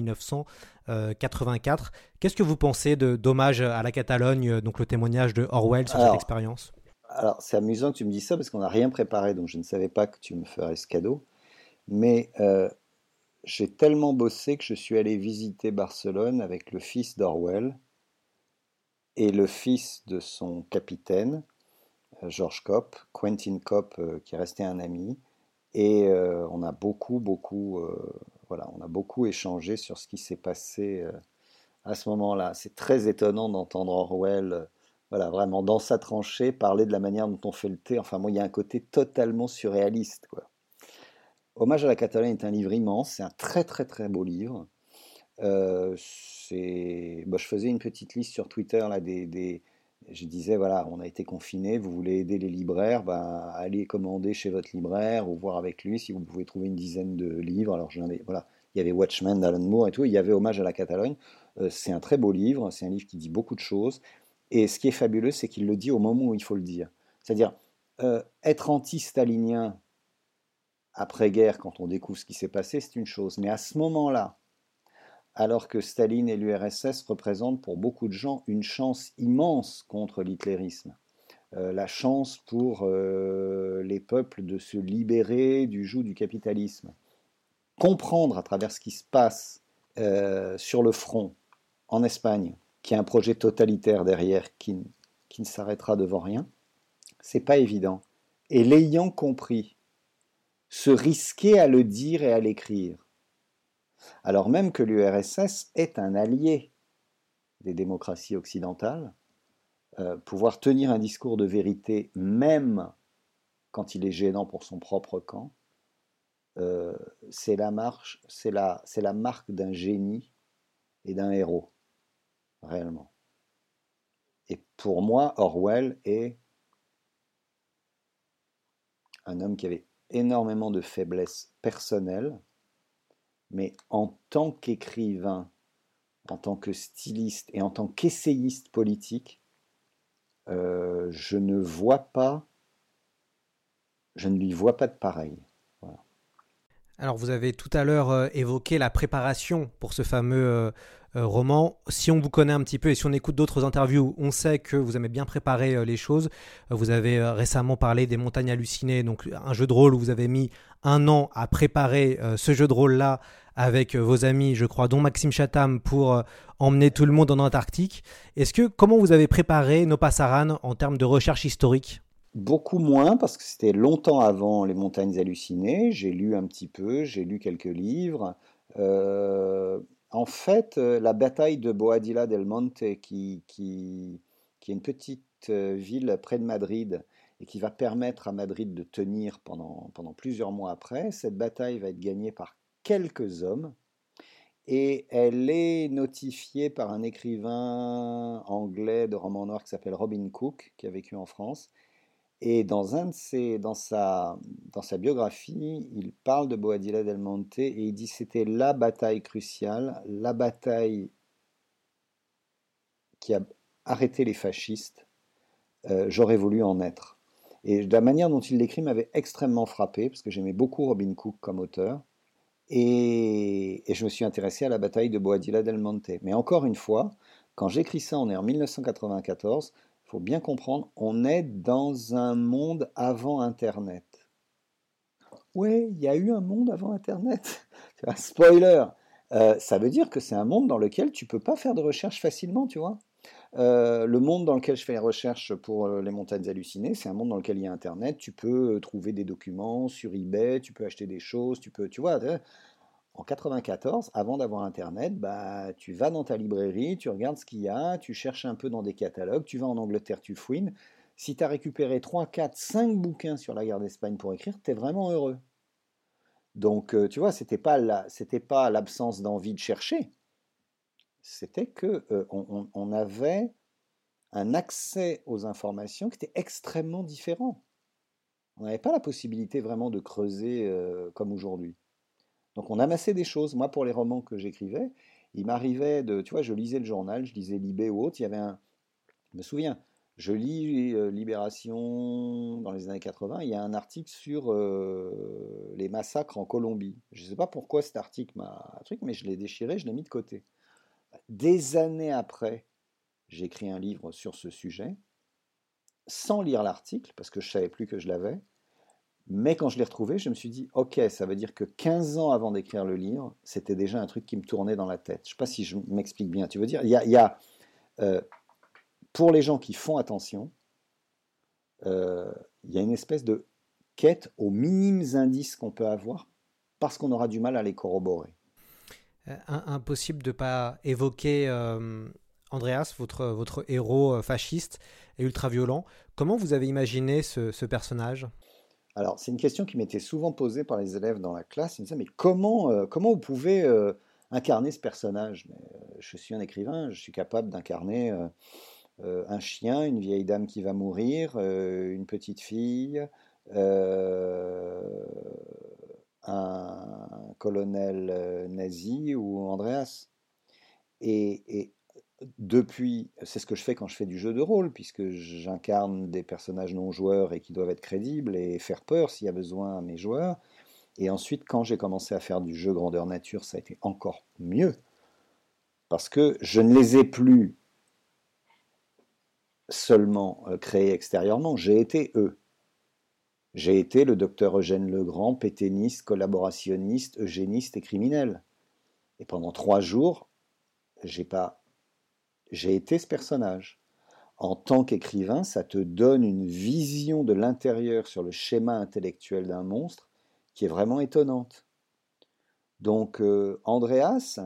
1984. Qu'est-ce que vous pensez de Dommage à la Catalogne, donc le témoignage de Orwell sur cette expérience? Alors c'est amusant que tu me dises ça parce qu'on n'a rien préparé, donc je ne savais pas que tu me ferais ce cadeau. Mais euh, j'ai tellement bossé que je suis allé visiter Barcelone avec le fils d'Orwell et le fils de son capitaine, euh, George Kopp, Quentin Kopp, euh, qui est resté un ami. Et euh, on a beaucoup, beaucoup, voilà, on a beaucoup échangé sur ce qui s'est passé à ce moment-là. C'est très étonnant d'entendre Orwell, voilà, vraiment dans sa tranchée, parler de la manière dont on fait le thé. Enfin, moi, il y a un côté totalement surréaliste. Hommage à la Catalogne est un livre immense, c'est un très très très beau livre. Euh, bah, je faisais une petite liste sur Twitter là, des, je disais, voilà, on a été confiné, vous voulez aider les libraires, bah, allez commander chez votre libraire ou voir avec lui si vous pouvez trouver une dizaine de livres. Alors, voilà, il y avait Watchmen d'Alan Moore et tout, il y avait Hommage à la Catalogne. Euh, c'est un très beau livre, c'est un livre qui dit beaucoup de choses. Et ce qui est fabuleux, c'est qu'il le dit au moment où il faut le dire. C'est-à-dire, euh, être anti-stalinien après-guerre, quand on découvre ce qui s'est passé, c'est une chose. Mais à ce moment-là, alors que Staline et l'URSS représentent pour beaucoup de gens une chance immense contre l'hitlérisme. Euh, la chance pour euh, les peuples de se libérer du joug du capitalisme. Comprendre à travers ce qui se passe euh, sur le front en Espagne, qu'il y a un projet totalitaire derrière qui, qui ne s'arrêtera devant rien, c'est pas évident. Et l'ayant compris, se risquer à le dire et à l'écrire, alors même que l'URSS est un allié des démocraties occidentales, euh, pouvoir tenir un discours de vérité, même quand il est gênant pour son propre camp, euh, c'est la, c'est la marque d'un génie et d'un héros, réellement. Et pour moi, Orwell est un homme qui avait énormément de faiblesses personnelles, mais en tant qu'écrivain, en tant que styliste et en tant qu'essayiste politique, euh, je ne vois pas, je ne lui vois pas de pareil. Alors vous avez tout à l'heure euh, évoqué la préparation pour ce fameux euh, roman. Si on vous connaît un petit peu et si on écoute d'autres interviews, on sait que vous aimez bien préparer les choses. vous avez récemment parlé des montagnes hallucinées, donc un jeu de rôle où vous avez mis un an à préparer ce jeu de rôle-là avec vos amis, je crois, dont Maxime Chatham, pour emmener tout le monde en Antarctique. Est-ce que comment vous avez préparé nos Passaran en termes de recherche historique? Beaucoup moins parce que c'était longtemps avant les montagnes hallucinées. J'ai lu un petit peu, j'ai lu quelques livres. Euh, en fait, euh, la bataille de Boadilla del Monte, qui, est une petite euh, ville près de Madrid et qui va permettre à Madrid de tenir pendant, pendant plusieurs mois après, cette bataille va être gagnée par quelques hommes et elle est notifiée par un écrivain anglais de roman noir qui s'appelle Robin Cook, qui a vécu en France. Et dans, un de ses, dans, sa, dans sa biographie, il parle de Boadilla del Monte et il dit c'était la bataille cruciale, la bataille qui a arrêté les fascistes. Euh, j'aurais voulu en être. Et la manière dont il l'écrit m'avait extrêmement frappé, parce que j'aimais beaucoup Robin Cook comme auteur. Et, je me suis intéressé à la bataille de Boadilla del Monte. Mais encore une fois, quand j'écris ça, on est en 1994, il faut bien comprendre, on est dans un monde avant Internet. Ouais, il y a eu un monde avant Internet. spoiler. Euh, ça veut dire que c'est un monde dans lequel tu peux pas faire de recherche facilement, tu vois. Euh, le monde dans lequel je fais les recherches pour euh, les montagnes hallucinées, c'est un monde dans lequel il y a Internet. Tu peux trouver des documents sur eBay, tu peux acheter des choses, tu peux, tu vois. En 94, avant d'avoir Internet, bah, tu vas dans ta librairie, tu regardes ce qu'il y a, tu cherches un peu dans des catalogues, tu vas en Angleterre, tu fouines. Si tu as récupéré 3, 4, 5 bouquins sur la guerre d'Espagne pour écrire, tu es vraiment heureux. Donc, tu vois, c'était pas pas l'absence d'envie de chercher, c'était que euh, on, avait un accès aux informations qui était extrêmement différent. On n'avait pas la possibilité vraiment de creuser euh, comme aujourd'hui. Donc on amassait des choses. Moi, pour les romans que j'écrivais, il m'arrivait de, tu vois, je lisais le journal, je lisais Libé ou autre, il y avait un, je me souviens, je lis euh, Libération dans les années 80, il y a un article sur les massacres en Colombie. Je ne sais pas pourquoi cet article m'a truc, mais je l'ai déchiré, je l'ai mis de côté. Des années après, j'écris un livre sur ce sujet, sans lire l'article, parce que je savais plus que je l'avais. Mais quand je l'ai retrouvé, je me suis dit, ok, ça veut dire que 15 ans avant d'écrire le livre, c'était déjà un truc qui me tournait dans la tête. Je ne sais pas si je m'explique bien. Tu veux dire, il y a, euh, pour les gens qui font attention, euh, il y a une espèce de quête aux minimes indices qu'on peut avoir parce qu'on aura du mal à les corroborer. Euh, impossible de ne pas évoquer euh, Andreas, votre, votre héros euh, fasciste et ultra-violent. Comment vous avez imaginé ce, personnage? Alors, c'est une question qui m'était souvent posée par les élèves dans la classe. Ils me disaient, mais comment, comment vous pouvez incarner ce personnage? Je suis un écrivain, je suis capable d'incarner un chien, une vieille dame qui va mourir, une petite fille, un colonel euh, nazi ou Andreas. Et, depuis, c'est ce que je fais quand je fais du jeu de rôle, puisque j'incarne des personnages non joueurs et qui doivent être crédibles et faire peur s'il y a besoin à mes joueurs. Et ensuite, quand j'ai commencé à faire du jeu grandeur nature, ça a été encore mieux, Parce que je ne les ai plus seulement euh, créés extérieurement, j'ai été eux. J'ai été le docteur Eugène Legrand, péténiste, collaborationniste, eugéniste et criminel. Et pendant trois jours, j'ai pas, j'ai été ce personnage. En tant qu'écrivain, ça te donne une vision de l'intérieur sur le schéma intellectuel d'un monstre qui est vraiment étonnante. Donc, euh, Andreas,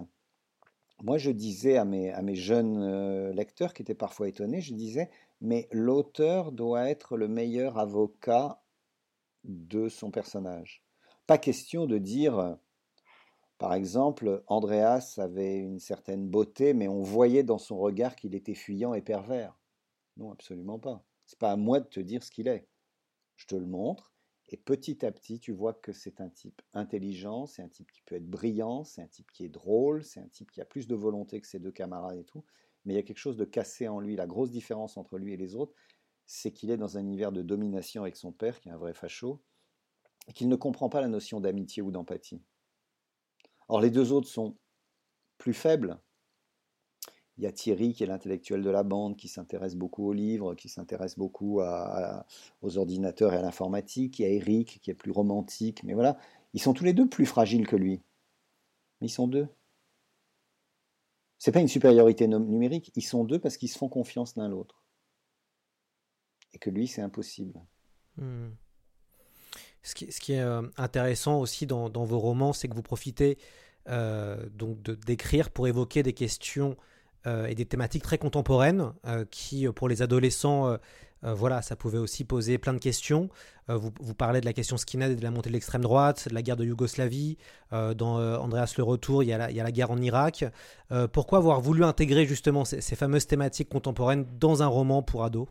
moi je disais à mes, jeunes euh, lecteurs qui étaient parfois étonnés, je disais, mais l'auteur doit être le meilleur avocat de son personnage. Pas question de dire, par exemple, Andreas avait une certaine beauté, mais on voyait dans son regard qu'il était fuyant et pervers. Non, absolument pas. C'est pas à moi de te dire ce qu'il est. Je te le montre, et petit à petit, tu vois que c'est un type intelligent, c'est un type qui peut être brillant, c'est un type qui est drôle, c'est un type qui a plus de volonté que ses deux camarades et tout. Mais il y a quelque chose de cassé en lui. La grosse différence entre lui et les autres, c'est qu'il est dans un univers de domination avec son père, qui est un vrai facho, et qu'il ne comprend pas la notion d'amitié ou d'empathie. Or, les deux autres sont plus faibles. Il y a Thierry, qui est l'intellectuel de la bande, qui s'intéresse beaucoup aux livres, qui s'intéresse beaucoup aux ordinateurs et à l'informatique. Il y a Eric, qui est plus romantique. Mais voilà, ils sont tous les deux plus fragiles que lui. Mais ils sont deux. C'est pas une supériorité numérique, ils sont deux parce qu'ils se font confiance l'un l'autre et que lui, c'est impossible. Hmm. Ce, qui, est euh, intéressant aussi dans, vos romans, c'est que vous profitez euh, donc d'écrire pour évoquer des questions euh, et des thématiques très contemporaines qui, pour les adolescents, voilà, ça pouvait aussi poser plein de questions. Vous, parlez de la question skinhead et de la montée de l'extrême droite, de la guerre de Yougoslavie. dans Andreas le Retour, il y, a la, il y, a la, guerre en Irak. pourquoi avoir voulu intégrer justement ces, ces fameuses thématiques contemporaines dans un roman pour ados?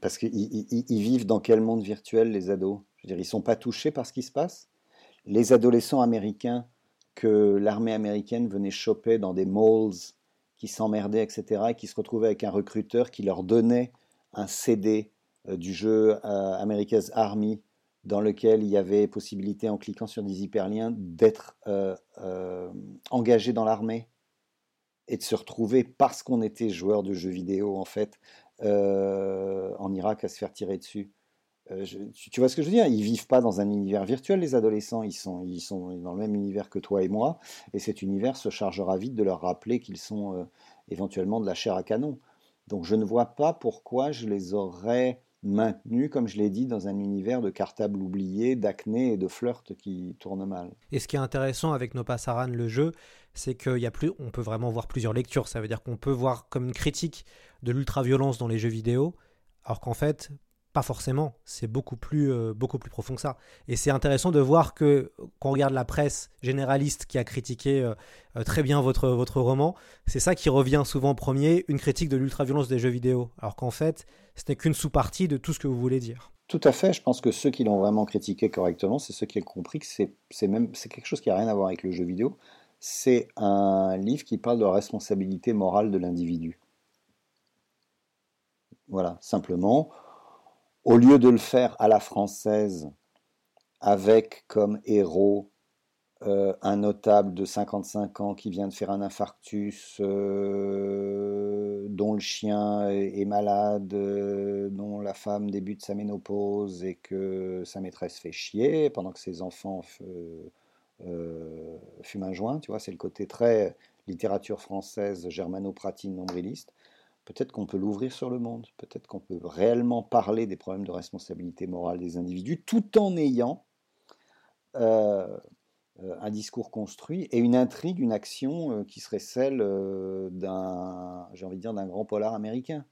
Parce qu'ils vivent dans quel monde virtuel, les ados? Je veux dire, ils sont pas touchés par ce qui se passe? Les adolescents américains que l'armée américaine venait choper dans des malls, qui s'emmerdaient, etc., et qui se retrouvaient avec un recruteur qui leur donnait un CD euh, du jeu euh, America's Army, dans lequel il y avait possibilité, en cliquant sur des hyperliens, d'être euh, engagé dans l'armée et de se retrouver, parce qu'on était joueur de jeux vidéo, en fait, euh, en Irak à se faire tirer dessus. Euh, tu, vois ce que je veux dire? Ils vivent pas dans un univers virtuel, les adolescents. Ils sont, ils sont dans le même univers que toi et moi. Et cet univers se chargera vite de leur rappeler qu'ils sont euh, éventuellement de la chair à canon. Donc je ne vois pas pourquoi je les aurais maintenus, comme je l'ai dit, dans un univers de cartables oubliés, d'acné et de flirt qui tournent mal. Et ce qui est intéressant avec No Passaran, le jeu, c'est qu'il y a plus, on peut vraiment voir plusieurs lectures. Ça veut dire qu'on peut voir comme une critique de l'ultra-violence dans les jeux vidéo, alors qu'en fait, pas forcément. C'est beaucoup plus, euh, beaucoup plus profond que ça. Et c'est intéressant de voir que quand on regarde la presse généraliste qui a critiqué euh, euh, très bien votre, votre roman, c'est ça qui revient souvent en premier, une critique de l'ultra-violence des jeux vidéo. Alors qu'en fait, ce n'est qu'une sous-partie de tout ce que vous voulez dire. Tout à fait. Je pense que ceux qui l'ont vraiment critiqué correctement, c'est ceux qui ont compris que c'est même c'est quelque chose qui n'a rien à voir avec le jeu vidéo. C'est un livre qui parle de la responsabilité morale de l'individu. Voilà, simplement, au lieu de le faire à la française, avec comme héros euh, un notable de 55 ans qui vient de faire un infarctus, euh, dont le chien est, malade, euh, dont la femme débute sa ménopause et que sa maîtresse fait chier pendant que ses enfants fument un joint, tu vois, c'est le côté très littérature française germano-pratine nombriliste. Peut-être qu'on peut l'ouvrir sur le monde, peut-être qu'on peut réellement parler des problèmes de responsabilité morale des individus tout en ayant euh, euh, un discours construit et une intrigue, une action euh, qui serait celle d'un, j'ai envie de dire, d'un grand polar américain.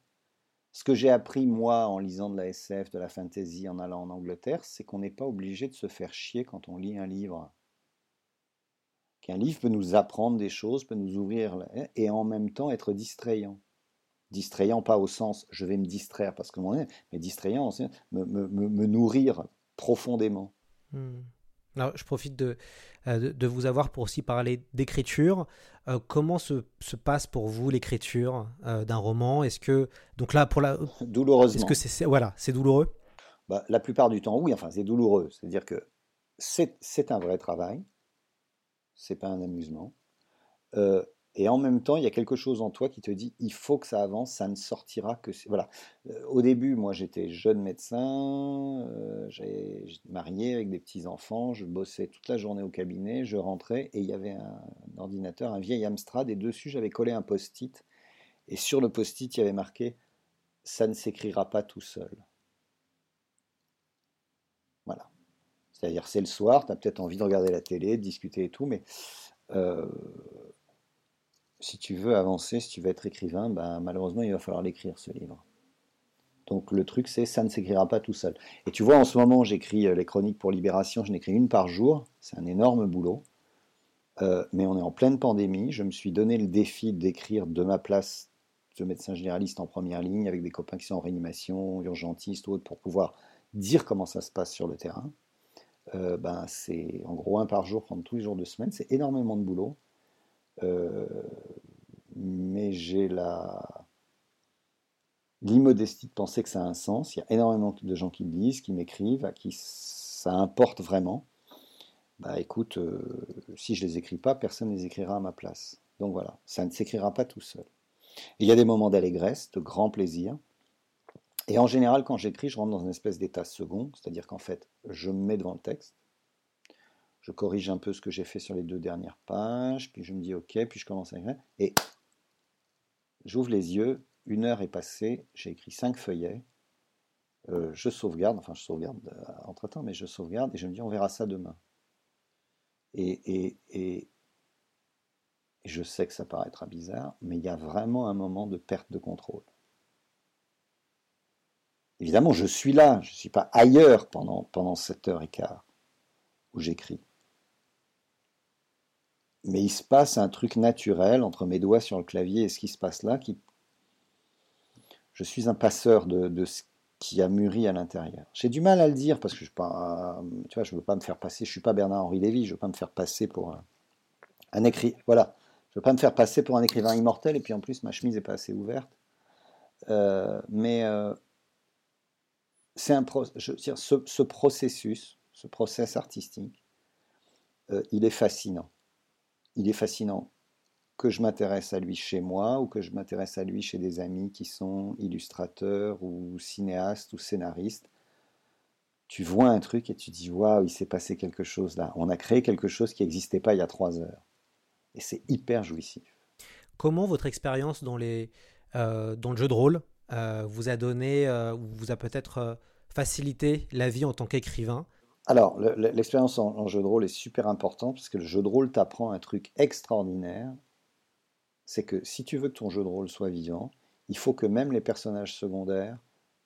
Ce que j'ai appris, moi, en lisant de la SF, de la fantasy, en allant en Angleterre, c'est qu'on n'est pas obligé de se faire chier quand on lit un livre. Qu'un livre peut nous apprendre des choses, peut nous ouvrir, et en même temps être distrayant distrayant pas au sens je vais me distraire parce que mon mais distrayant me, me, me, nourrir profondément. Hmm. Alors, je profite de, euh, de, vous avoir pour aussi parler d'écriture. Euh, comment se, se, passe pour vous l'écriture euh, d'un roman? Est-ce que donc là pour la douloureusement Est-ce que c'est voilà c'est douloureux? Bah, La plupart du temps oui. Enfin c'est douloureux. C'est-à-dire que c'est un vrai travail. C'est pas un amusement. Euh, et en même temps, il y a quelque chose en toi qui te dit, il faut que ça avance, ça ne sortira que... Voilà. Euh, au début, moi, j'étais jeune médecin, euh, j'ai marié avec des petits-enfants, je bossais toute la journée au cabinet, je rentrais et il y avait un, ordinateur, un vieil Amstrad, et dessus, j'avais collé un post-it. Et sur le post-it, il y avait marqué, ça ne s'écrira pas tout seul. Voilà. C'est-à-dire, c'est le soir, tu as peut-être envie de regarder la télé, de discuter et tout, mais... Euh, si tu veux avancer, si tu veux être écrivain, ben, malheureusement, il va falloir l'écrire, ce livre. Donc le truc, c'est ça ne s'écrira pas tout seul. Et tu vois, en ce moment, j'écris euh, les chroniques pour Libération, je n'écris une par jour, c'est un énorme boulot. Euh, mais on est en pleine pandémie, je me suis donné le défi d'écrire de ma place de médecin généraliste en première ligne, avec des copains qui sont en réanimation, urgentistes ou autres, pour pouvoir dire comment ça se passe sur le terrain. Euh, ben, c'est en gros un par jour pendant tous les jours de semaine, c'est énormément de boulot. Euh, mais j'ai la l'immodestie de penser que ça a un sens. Il y a énormément de gens qui le lisent, qui m'écrivent, à qui ça importe vraiment. Bah écoute, euh, si je les écris pas, personne ne les écrira à ma place. Donc voilà, ça ne s'écrira pas tout seul. il y a des moments d'allégresse, de grand plaisir. Et en général, quand j'écris, je rentre dans une espèce d'état second, c'est-à-dire qu'en fait, je me mets devant le texte, je corrige un peu ce que j'ai fait sur les deux dernières pages, puis je me dis ok, puis je commence à écrire, et j'ouvre les yeux, une heure est passée, j'ai écrit cinq feuillets, euh, je sauvegarde, enfin je sauvegarde euh, entre temps, mais je sauvegarde et je me dis on verra ça demain. Et, et, je sais que ça paraîtra bizarre, mais il y a vraiment un moment de perte de contrôle. Évidemment, je suis là, je ne suis pas ailleurs pendant, pendant 7 heures et quart où j'écris mais il se passe un truc naturel entre mes doigts sur le clavier et ce qui se passe là. Je suis un passeur de, ce qui a mûri à l'intérieur. J'ai du mal à le dire parce que je ne veux pas me faire passer. Je suis pas Bernard-Henri Lévy. Je veux pas me faire passer pour un. Voilà, je veux pas me faire passer pour un écrivain immortel. Et puis en plus, ma chemise est pas assez ouverte. Euh, mais euh, c'est un ce, ce, processus, ce process artistique, euh, il est fascinant il est fascinant que je m'intéresse à lui chez moi ou que je m'intéresse à lui chez des amis qui sont illustrateurs ou cinéastes ou scénaristes. Tu vois un truc et tu dis waouh, il s'est passé quelque chose là. On a créé quelque chose qui n'existait pas il y a trois heures. Et c'est hyper jouissif. Comment votre expérience dans, les, euh, dans le jeu de rôle euh, vous a donné, euh, vous a peut-être facilité la vie en tant qu'écrivain? Alors, l'expérience en, jeu de rôle est super importante parce que le jeu de rôle t'apprend un truc extraordinaire. C'est que si tu veux que ton jeu de rôle soit vivant, il faut que même les personnages secondaires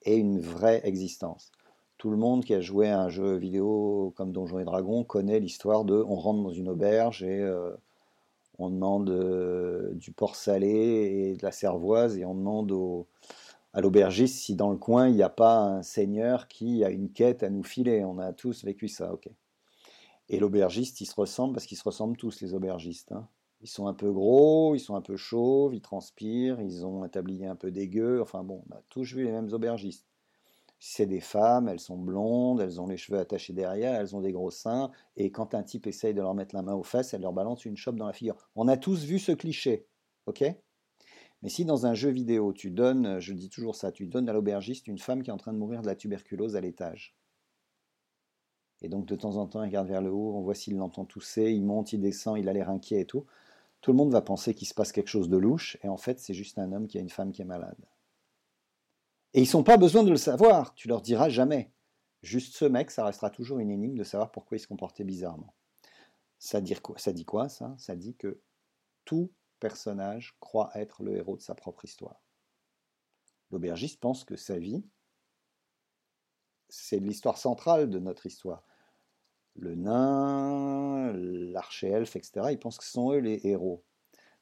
aient une vraie existence. Tout le monde qui a joué à un jeu vidéo comme Donjons et Dragons connaît l'histoire de on rentre dans une auberge et euh, on demande euh, du porc salé et de la cervoise et on demande aux, à l'aubergiste si dans le coin il n'y a pas un seigneur qui a une quête à nous filer. On a tous vécu ça, ok. Et l'aubergiste, ils se ressemblent parce qu'ils se ressemblent tous, les aubergistes. Hein. Ils sont un peu gros, ils sont un peu chauves, ils transpirent, ils ont un tablier un peu dégueu. Enfin bon, on a tous vu les mêmes aubergistes. c'est des femmes, elles sont blondes, elles ont les cheveux attachés derrière, elles ont des gros seins, et quand un type essaye de leur mettre la main aux fesses, elle leur balance une chope dans la figure. On a tous vu ce cliché, ok mais si dans un jeu vidéo, tu donnes, je dis toujours ça, tu donnes à l'aubergiste une femme qui est en train de mourir de la tuberculose à l'étage. Et donc de temps en temps, il regarde vers le haut, on voit s'il l'entend tousser, il monte, il descend, il a l'air inquiet et tout. Tout le monde va penser qu'il se passe quelque chose de louche, et en fait, c'est juste un homme qui a une femme qui est malade. Et ils n'ont pas besoin de le savoir, tu leur diras jamais. Juste ce mec, ça restera toujours une énigme de savoir pourquoi il se comportait bizarrement. Ça dit quoi, ça? Ça dit que tout personnage croit être le héros de sa propre histoire. L'aubergiste pense que sa vie, c'est l'histoire centrale de notre histoire. Le nain, l'archéelfe, etc., ils pensent que ce sont eux les héros.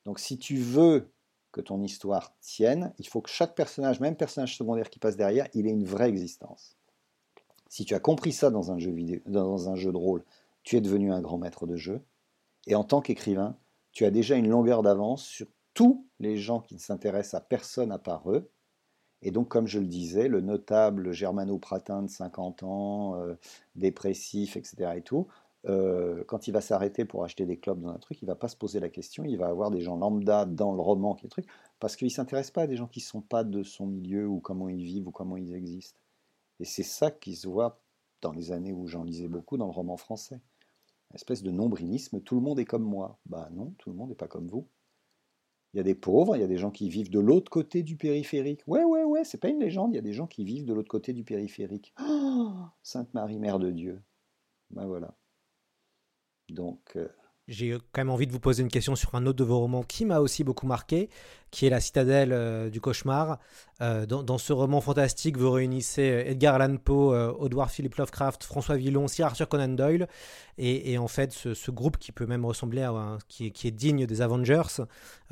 Donc si tu veux que ton histoire tienne, il faut que chaque personnage, même personnage secondaire qui passe derrière, il ait une vraie existence. Si tu as compris ça dans un jeu vidéo, dans un jeu de rôle, tu es devenu un grand maître de jeu. Et en tant qu'écrivain, tu as déjà une longueur d'avance sur tous les gens qui ne s'intéressent à personne à part eux. Et donc, comme je le disais, le notable germano-pratin de 50 ans, euh, dépressif, etc. et tout, euh, quand il va s'arrêter pour acheter des clubs dans un truc, il va pas se poser la question, il va avoir des gens lambda dans le roman truc, parce qu'il s'intéresse pas à des gens qui sont pas de son milieu ou comment ils vivent ou comment ils existent. Et c'est ça qui se voit dans les années où j'en lisais beaucoup dans le roman français. Espèce de nombrilisme, tout le monde est comme moi. Bah non, tout le monde n'est pas comme vous. Il y a des pauvres, il y a des gens qui vivent de l'autre côté du périphérique. Ouais, ouais, ouais, c'est pas une légende, il y a des gens qui vivent de l'autre côté du périphérique. Oh, Sainte Marie, Mère de Dieu. Ben voilà. Donc. euh, J'ai quand même envie de vous poser une question sur un autre de vos romans qui m'a aussi beaucoup marqué, qui est La citadelle euh, du cauchemar. Euh, dans, ce roman fantastique, vous réunissez euh, Edgar Allan Poe, Edward Philip Lovecraft, François Villon, Sir Arthur Conan Doyle, et, en fait ce, groupe qui peut même ressembler à un, qui, est, digne des Avengers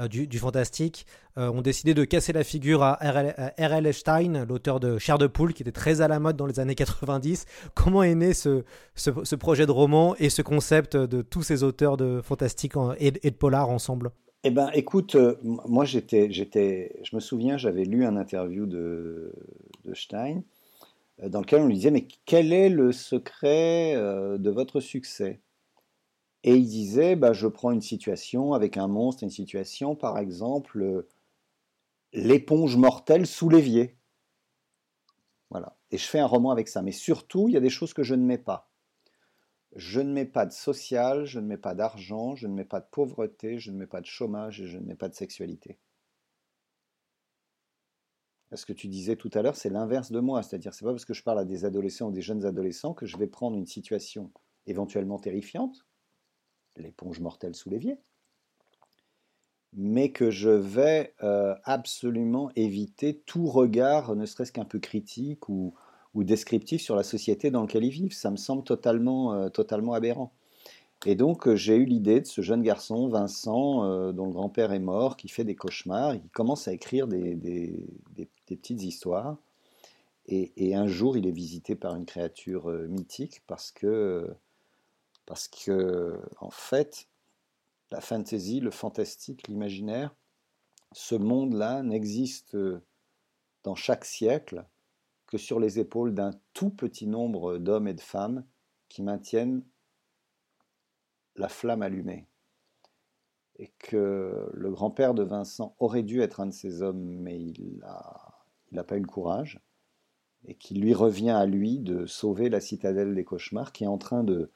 du, fantastique, ont décidé de casser la figure à R.L. Stein, l'auteur de Chair de poule, qui était très à la mode dans les années 90. Comment est né ce, projet de roman et ce concept de tous ces auteurs de fantastique et de polar ensemble? Eh ben, écoute, euh, moi j'étais, j'étais, je me souviens, j'avais lu un interview de, Stein euh, dans lequel on lui disait, mais quel est le secret euh, de votre succès? Et il disait, bah, je prends une situation avec un monstre, une situation, par exemple, l'éponge mortelle sous l'évier. Voilà. Et je fais un roman avec ça. Mais surtout, il y a des choses que je ne mets pas. Je ne mets pas de social, je ne mets pas d'argent, je ne mets pas de pauvreté, je ne mets pas de chômage et je ne mets pas de sexualité. Ce que tu disais tout à l'heure, c'est l'inverse de moi. C'est-à-dire, c'est pas parce que je parle à des adolescents ou des jeunes adolescents que je vais prendre une situation éventuellement terrifiante, l'éponge mortelle sous l'évier, mais que je vais euh, absolument éviter tout regard, ne serait-ce qu'un peu critique ou, ou descriptif sur la société dans laquelle ils vivent. Ça me semble totalement, euh, totalement aberrant. Et donc euh, j'ai eu l'idée de ce jeune garçon, Vincent, euh, dont le grand-père est mort, qui fait des cauchemars, il commence à écrire des, des- petites histoires. Et, un jour, il est visité par une créature mythique parce que, parce que, en fait, la fantasy, le fantastique, l'imaginaire, ce monde-là n'existe dans chaque siècle que sur les épaules d'un tout petit nombre d'hommes et de femmes qui maintiennent la flamme allumée. Et que le grand-père de Vincent aurait dû être un de ces hommes, mais il n'a il pas eu le courage. Et qu'il lui revient à lui de sauver la citadelle des cauchemars qui est en train de,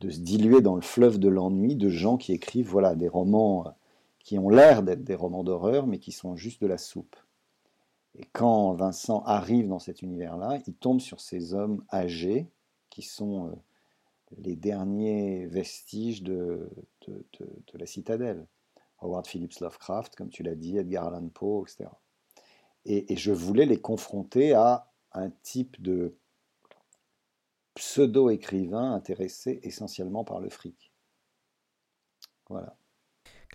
de se diluer dans le fleuve de l'ennui de gens qui écrivent voilà, des romans qui ont l'air d'être des romans d'horreur, mais qui sont juste de la soupe. Et quand Vincent arrive dans cet univers-là, il tombe sur ces hommes âgés qui sont euh, les derniers vestiges de, la citadelle. Howard Phillips Lovecraft, comme tu l'as dit, Edgar Allan Poe, etc. Et, et je voulais les confronter à un type de pseudo-écrivain intéressé essentiellement par le fric. Voilà.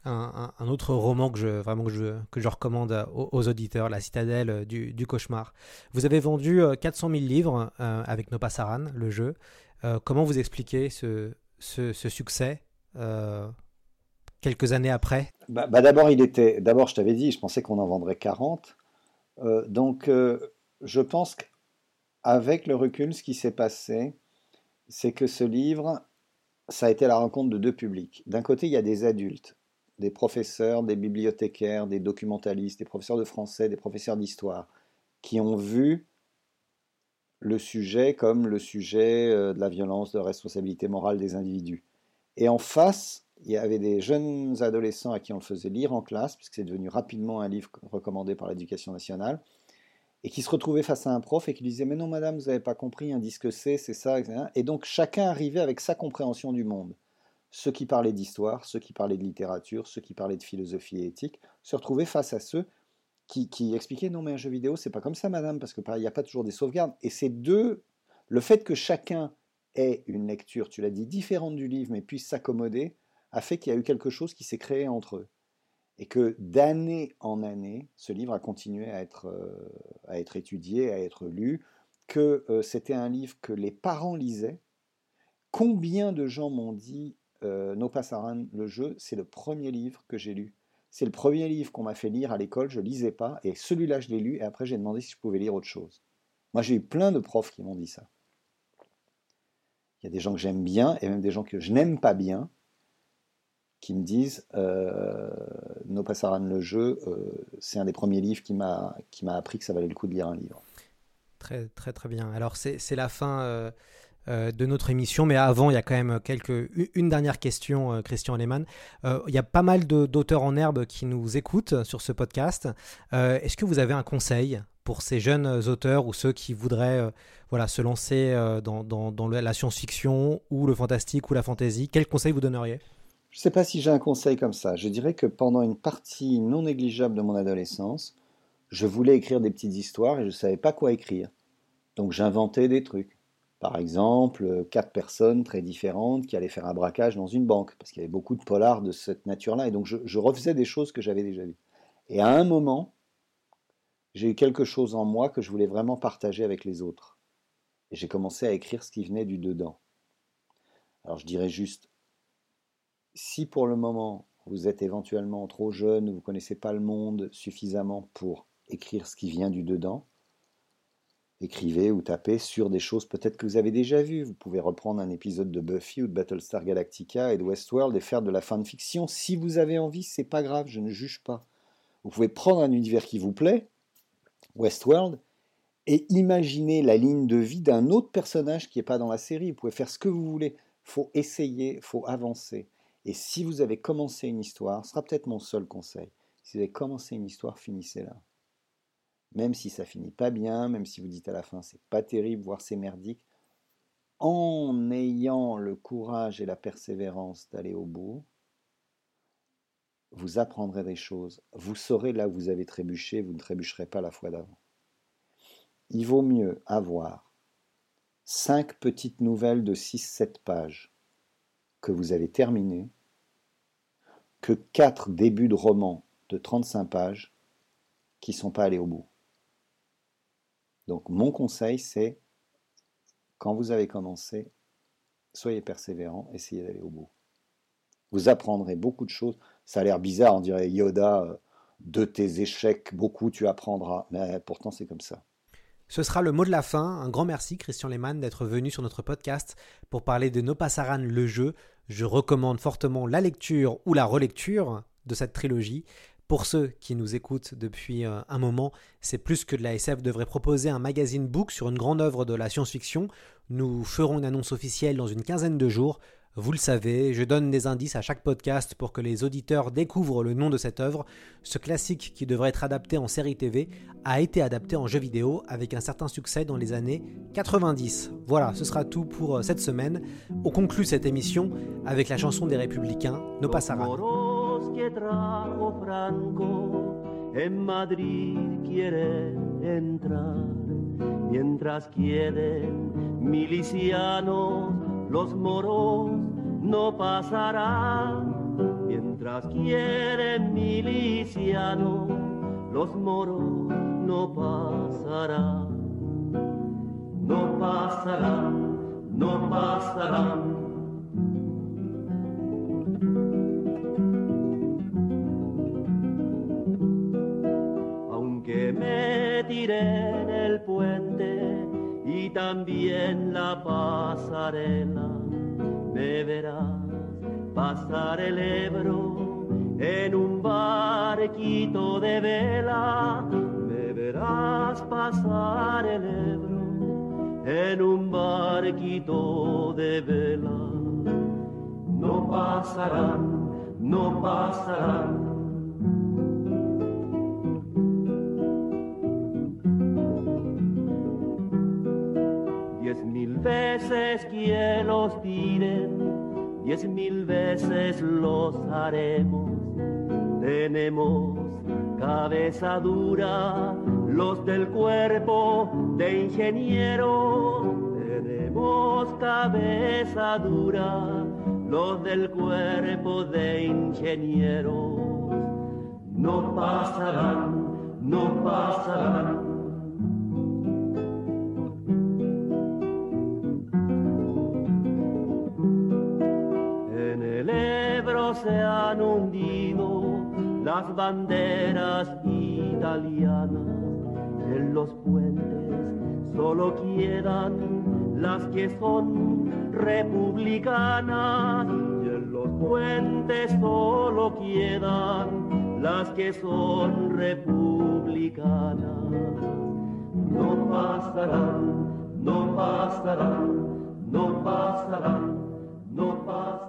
Un, autre roman que je, vraiment que je, que je recommande aux, auditeurs, La citadelle euh, du, cauchemar. Vous avez vendu euh, 400 000 livres euh, avec Nopasaran, le jeu. Euh, comment vous expliquez ce, ce, succès euh, quelques années après? Bah, bah d'abord, il était. D'abord, je t'avais dit, je pensais qu'on en vendrait 40. Euh, donc, euh, je pense qu'avec le recul, ce qui s'est passé, c'est que ce livre, ça a été la rencontre de deux publics. D'un côté, il y a des adultes, des professeurs, des bibliothécaires, des documentalistes, des professeurs de français, des professeurs d'histoire, qui ont vu le sujet comme le sujet euh, de la violence, de la responsabilité morale des individus. Et en face, il y avait des jeunes adolescents à qui on le faisait lire en classe, puisque c'est devenu rapidement un livre recommandé par l'éducation nationale, et qui se retrouvaient face à un prof et qui disait Mais non, madame, vous n'avez pas compris, un disque c'est, c'est ça, etc. Et donc chacun arrivait avec sa compréhension du monde. Ceux qui parlaient d'histoire, ceux qui parlaient de littérature, ceux qui parlaient de philosophie et éthique, se retrouvaient face à ceux qui, expliquaient Non, mais un jeu vidéo, c'est pas comme ça, madame, parce qu'il n'y a pas toujours des sauvegardes. Et ces deux, le fait que chacun ait une lecture, tu l'as dit, différente du livre, mais puisse s'accommoder, a fait qu'il y a eu quelque chose qui s'est créé entre eux. Et que d'année en année, ce livre a continué à être, euh, à être étudié, à être lu, que euh, c'était un livre que les parents lisaient. Combien de gens m'ont dit euh, No Passaran, le jeu, c'est le premier livre que j'ai lu. C'est le premier livre qu'on m'a fait lire à l'école, je lisais pas, et celui-là je l'ai lu, et après j'ai demandé si je pouvais lire autre chose. Moi j'ai eu plein de profs qui m'ont dit ça. Il y a des gens que j'aime bien et même des gens que je n'aime pas bien qui me disent euh, No Passaran le jeu, euh, c'est un des premiers livres qui m'a appris que ça valait le coup de lire un livre. Très très très bien. Alors c'est la fin euh, de notre émission, mais avant il y a quand même quelques une dernière question, euh, Christian Lehmann. il y a pas mal d'auteurs en herbe qui nous écoutent sur ce podcast. Est-ce que vous avez un conseil pour ces jeunes auteurs ou ceux qui voudraient voilà se lancer dans, dans, dans, la science-fiction ou le fantastique ou la fantasy? Quel conseil vous donneriez? Je ne sais pas si j'ai un conseil comme ça. Je dirais que pendant une partie non négligeable de mon adolescence, je voulais écrire des petites histoires et je ne savais pas quoi écrire. Donc j'inventais des trucs. Par exemple, quatre personnes très différentes qui allaient faire un braquage dans une banque, parce qu'il y avait beaucoup de polars de cette nature-là, et donc je, je, refaisais des choses que j'avais déjà vues. Et à un moment, j'ai eu quelque chose en moi que je voulais vraiment partager avec les autres. Et j'ai commencé à écrire ce qui venait du dedans. Alors je dirais juste, si pour le moment vous êtes éventuellement trop jeune, vous ne connaissez pas le monde suffisamment pour écrire ce qui vient du dedans, écrivez ou tapez sur des choses peut-être que vous avez déjà vues. Vous pouvez reprendre un épisode de Buffy ou de Battlestar Galactica et de Westworld et faire de la fanfiction. Si vous avez envie, c'est pas grave, je ne juge pas. Vous pouvez prendre un univers qui vous plaît, Westworld, et imaginer la ligne de vie d'un autre personnage qui n'est pas dans la série. Vous pouvez faire ce que vous voulez. faut essayer, faut avancer. Et si vous avez commencé une histoire, ce sera peut-être mon seul conseil. Si vous avez commencé une histoire, finissez-la. Même si ça finit pas bien, même si vous dites à la fin c'est pas terrible, voire c'est merdique, en ayant le courage et la persévérance d'aller au bout, vous apprendrez des choses. Vous saurez là où vous avez trébuché, vous ne trébucherez pas la fois d'avant. Il vaut mieux avoir cinq petites nouvelles de 6-7 pages que vous avez terminées que quatre débuts de romans de 35 pages qui ne sont pas allés au bout. Donc mon conseil, c'est, quand vous avez commencé, soyez persévérant, essayez d'aller au bout. Vous apprendrez beaucoup de choses. Ça a l'air bizarre, on dirait Yoda, euh, de tes échecs, beaucoup tu apprendras. Mais pourtant, c'est comme ça. Ce sera le mot de la fin. Un grand merci, Christian Lehmann, d'être venu sur notre podcast pour parler de No Passaran, le jeu. Je recommande fortement la lecture ou la relecture de cette trilogie. Pour ceux qui nous écoutent depuis euh, un moment, c'est plus que de la SF devrait proposer un magazine book sur une grande œuvre de la science-fiction. Nous ferons une annonce officielle dans une quinzaine de jours. Vous le savez, je donne des indices à chaque podcast pour que les auditeurs découvrent le nom de cette œuvre. Ce classique qui devrait être adapté en série TV a été adapté en jeu vidéo avec un certain succès dans les années 90. Voilà, ce sera tout pour euh, cette semaine. On conclut cette émission avec la chanson des Républicains, No Passaran. los moros no pasarán, mientras quieren milicianos, los moros no pasarán, no pasarán, no pasarán. Me tiren el puente, y también la pasarela. Me verás pasar el Ebro en un barquito de vela. Me verás pasar el Ebro en un barquito de vela. No pasarán, no pasarán veces que los tiren, diez mil veces los haremos. Tenemos cabeza dura, los del cuerpo de ingeniero. Tenemos cabeza dura, los del cuerpo de ingeniero. No pasarán, no pasarán se han hundido las banderas italianas. En los puentes solo quedan las que son republicanas. Y en los puentes solo quedan las que son republicanas. No pasarán, no pasarán, no pasarán, no pasarán.